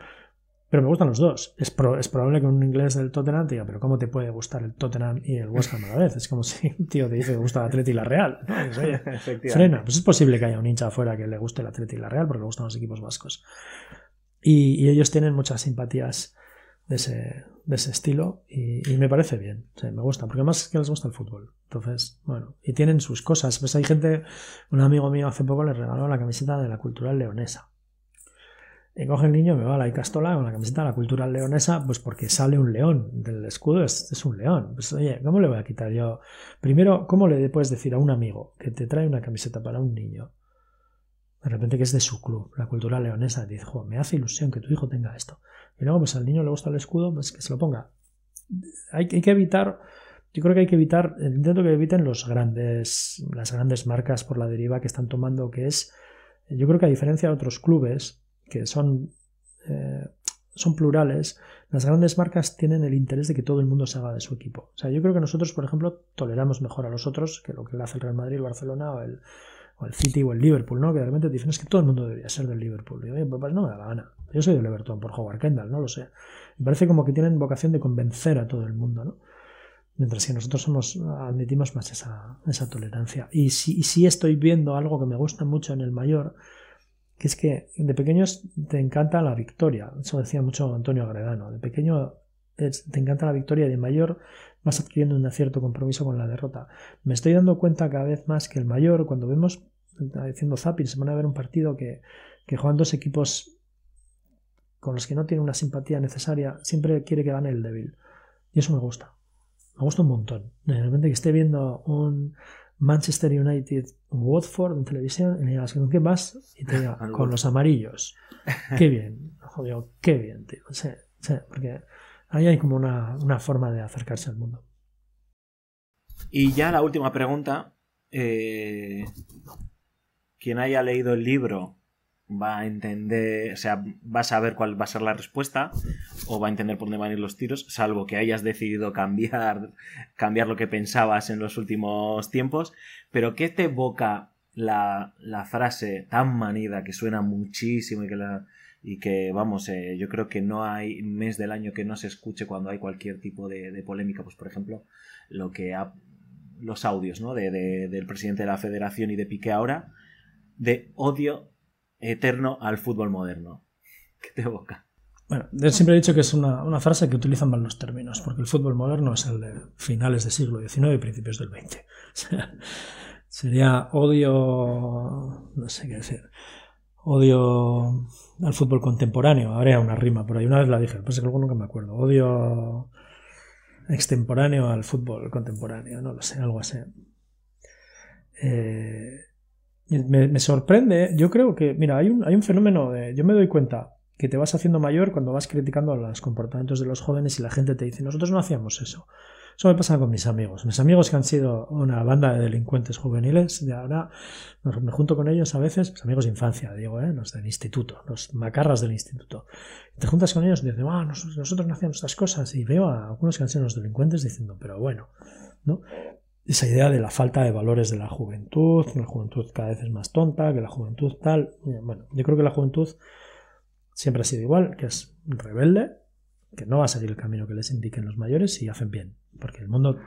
Pero me gustan los dos. Es, es, probable que un inglés del Tottenham te diga, pero ¿cómo te puede gustar el Tottenham y el West Ham a la vez? Es como si un tío te dice que gusta el Atleti y la Real. Pues, frena. Pues es posible que haya un hincha afuera que le guste el Atleti y la Real porque le gustan los equipos vascos. Y, ellos tienen muchas simpatías de ese, de ese estilo y, me parece bien. me gusta, porque es que les gusta el fútbol. Entonces, bueno, y tienen sus cosas. Pues hay gente, un amigo mío hace poco le regaló la camiseta de la cultural leonesa. Y coge el niño, me va a la Icastola con la camiseta de la cultura leonesa, pues porque sale un león del escudo, es, un león. Pues oye, ¿cómo le voy a quitar yo? Primero, ¿cómo le puedes decir a un amigo que te trae una camiseta para un niño? De repente que es de su club, la cultura leonesa, dice, me hace ilusión que tu hijo tenga esto. Y luego, pues al niño le gusta el escudo, pues que se lo ponga. Hay, hay que evitar, yo creo que hay que evitar, intento que eviten los grandes, las grandes marcas por la deriva que están tomando, que es, yo creo que a diferencia de otros clubes, que son, eh, son plurales, las grandes marcas tienen el interés de que todo el mundo se haga de su equipo. O sea, yo creo que nosotros, por ejemplo, toleramos mejor a los otros que lo que le hace el Real Madrid, el Barcelona o el, o el City o el Liverpool, ¿no? Que de dicen es que todo el mundo debería ser del Liverpool. Y yo, pues no me da la gana. Yo soy del Everton por Howard Kendall, no lo sé. Me parece como que tienen vocación de convencer a todo el mundo, ¿no? Mientras que nosotros somos, admitimos más esa, esa tolerancia. Y si, y si estoy viendo algo que me gusta mucho en el mayor, que es que de pequeños te encanta la victoria. Eso decía mucho Antonio Agredano. De pequeño te encanta la victoria y de mayor vas adquiriendo un cierto compromiso con la derrota. Me estoy dando cuenta cada vez más que el mayor, cuando vemos, diciendo zapping, se van a ver un partido que, que juegan dos equipos con los que no tiene una simpatía necesaria, siempre quiere que gane el débil. Y eso me gusta. Me gusta un montón. De repente que esté viendo un Manchester United, Watford en televisión, y le digas, ¿con qué más? Y te diga, con los amarillos. Qué bien, joder, qué bien, tío. Sí, sí, porque ahí hay como una, una forma de acercarse al mundo. Y ya la última pregunta. Eh, quien haya leído el libro va a entender, o sea, va a saber cuál va a ser la respuesta o va a entender por dónde van a ir los tiros, salvo que hayas decidido cambiar, cambiar lo que pensabas en los últimos tiempos. Pero ¿qué te evoca la, la frase tan manida que suena muchísimo y que la, y que vamos, eh, yo creo que no hay mes del año que no se escuche cuando hay cualquier tipo de, polémica, pues por ejemplo, lo que ha, los audios ¿no? de, de, del presidente de la federación y de Piqué ahora, de odio eterno al fútbol moderno. ¿Qué te evoca? Bueno, siempre he dicho que es una, una, frase que utilizan mal los términos, porque el fútbol moderno es el de finales del siglo XIX y principios del XX. Sería odio, no sé qué decir, odio al fútbol contemporáneo. Habría una rima por ahí, una vez la dije, pues es que luego nunca me acuerdo. Odio extemporáneo al fútbol contemporáneo, no lo sé, algo así. Eh, me, sorprende, yo creo que, mira, hay un, hay un fenómeno de, yo me doy cuenta que te vas haciendo mayor cuando vas criticando los comportamientos de los jóvenes y la gente te dice, nosotros no hacíamos eso. Eso me pasa con mis amigos. Mis amigos que han sido una banda de delincuentes juveniles, de ahora me junto con ellos a veces, mis amigos de infancia, digo, ¿eh? los del instituto, los macarras del instituto. Te juntas con ellos y dices, ah, nosotros, nosotros no hacíamos estas cosas. Y veo a algunos que han sido los delincuentes diciendo, pero bueno, ¿no? Esa idea de la falta de valores de la juventud, que la juventud cada vez es más tonta, que la juventud tal. Bueno, yo creo que la juventud siempre ha sido igual, que es rebelde, que no va a seguir el camino que les indiquen los mayores y hacen bien, porque el mundo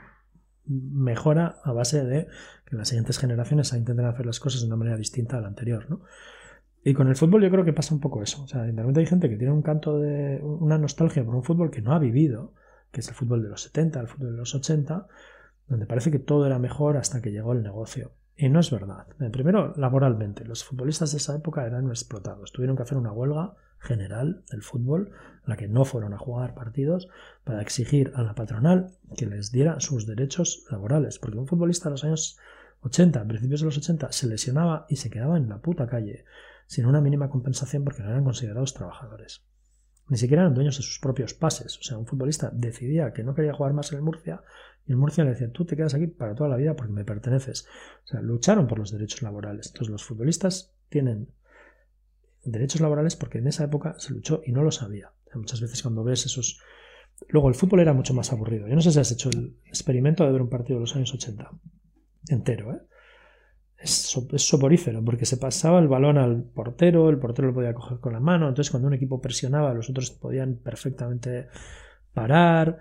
mejora a base de que las siguientes generaciones intenten hacer las cosas de una manera distinta a la anterior, ¿no? Y con el fútbol yo creo que pasa un poco eso. O sea, realmente hay gente que tiene un canto de una nostalgia por un fútbol que no ha vivido, que es el fútbol de los 70, el fútbol de los 80, donde parece que todo era mejor hasta que llegó el negocio. Y no es verdad. Primero, laboralmente, los futbolistas de esa época eran explotados. Tuvieron que hacer una huelga general del fútbol, en la que no fueron a jugar partidos, para exigir a la patronal que les diera sus derechos laborales. Porque un futbolista de los años 80, a principios de los 80, se lesionaba y se quedaba en la puta calle, sin una mínima compensación porque no eran considerados trabajadores. Ni siquiera eran dueños de sus propios pases. O sea, un futbolista decidía que no quería jugar más en el Murcia y el Murcia le decía, tú te quedas aquí para toda la vida porque me perteneces. O sea, lucharon por los derechos laborales. Entonces los futbolistas tienen derechos laborales porque en esa época se luchó y no lo sabía. muchas veces cuando ves esos... Luego el fútbol era mucho más aburrido. Yo no sé si has hecho el experimento de ver un partido de los años 80 entero. ¿eh? Es, es soporífero porque se pasaba el balón al portero, el portero lo podía coger con la mano, entonces cuando un equipo presionaba los otros podían perfectamente parar.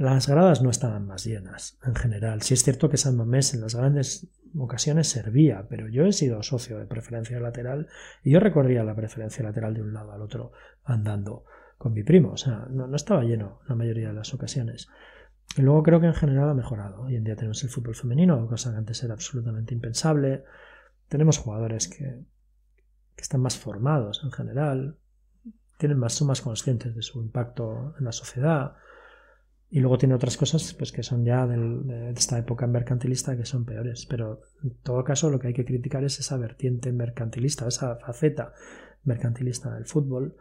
Las gradas no estaban más llenas en general. Si es cierto que San Mamés en las grandes ocasiones servía, pero yo he sido socio de preferencia lateral y yo recorría la preferencia lateral de un lado al otro andando con mi primo. O sea, no, estaba lleno la mayoría de las ocasiones. Y luego creo que en general ha mejorado. Hoy en día tenemos el fútbol femenino, cosa que antes era absolutamente impensable. Tenemos jugadores que, que están más formados en general, tienen más, son más conscientes de su impacto en la sociedad. Y luego tiene otras cosas pues, que son ya del, de esta época mercantilista que son peores. Pero en todo caso lo que hay que criticar es esa vertiente mercantilista, esa faceta mercantilista del fútbol.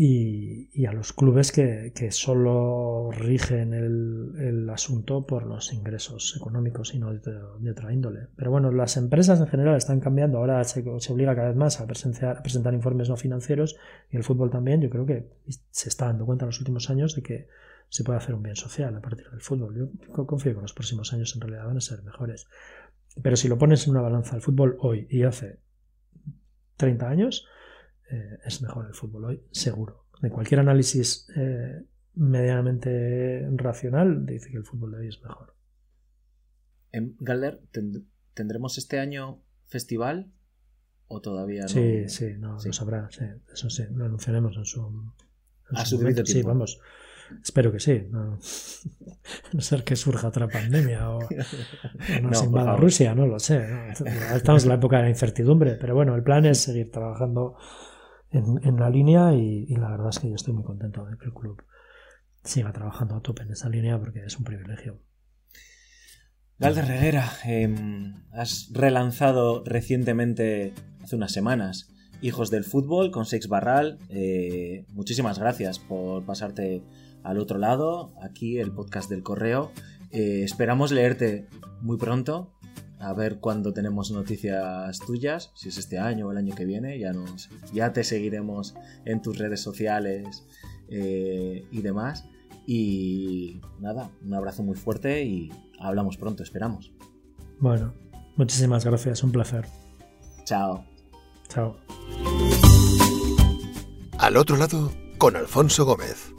Y, y a los clubes que, que solo rigen el, el, asunto por los ingresos económicos y no de, otra índole. Pero bueno, las empresas en general están cambiando. Ahora se, obliga cada vez más a a presentar informes no financieros y el fútbol también. Yo creo que se está dando cuenta en los últimos años de que se puede hacer un bien social a partir del fútbol. Yo confío que los próximos años en realidad van a ser mejores. Pero si lo pones en una balanza el fútbol hoy y hace 30 años, eh, es mejor el fútbol hoy, seguro. De cualquier análisis eh, medianamente racional, dice que el fútbol de hoy es mejor. En Galder, ¿tendremos este año festival o todavía no? Sí, sí, no, sí. lo sabrá, sí, eso sí, lo anunciaremos en su... En a su, su Sí, vamos. Espero que sí. No, no ser que surja otra pandemia o, o nos no, invada Rusia, no lo sé. ¿no? Estamos en la época de la incertidumbre, pero bueno, el plan es seguir trabajando en, en la línea y, y, la verdad es que yo estoy muy contento de que el club siga trabajando a tope en esa línea porque es un privilegio. Galder Reguera, em, has relanzado recientemente, hace unas semanas, Hijos del Fútbol con Sex Barral. Eh, muchísimas gracias por pasarte al otro lado, aquí el podcast del correo. Eh, esperamos leerte muy pronto, a ver cuándo tenemos noticias tuyas, si es este año o el año que viene, ya, nos, ya te seguiremos en tus redes sociales eh, y demás. Y nada, un abrazo muy fuerte y hablamos pronto, esperamos. Bueno, muchísimas gracias, un placer. Chao. Chao. Al otro lado, con Alfonso Gómez.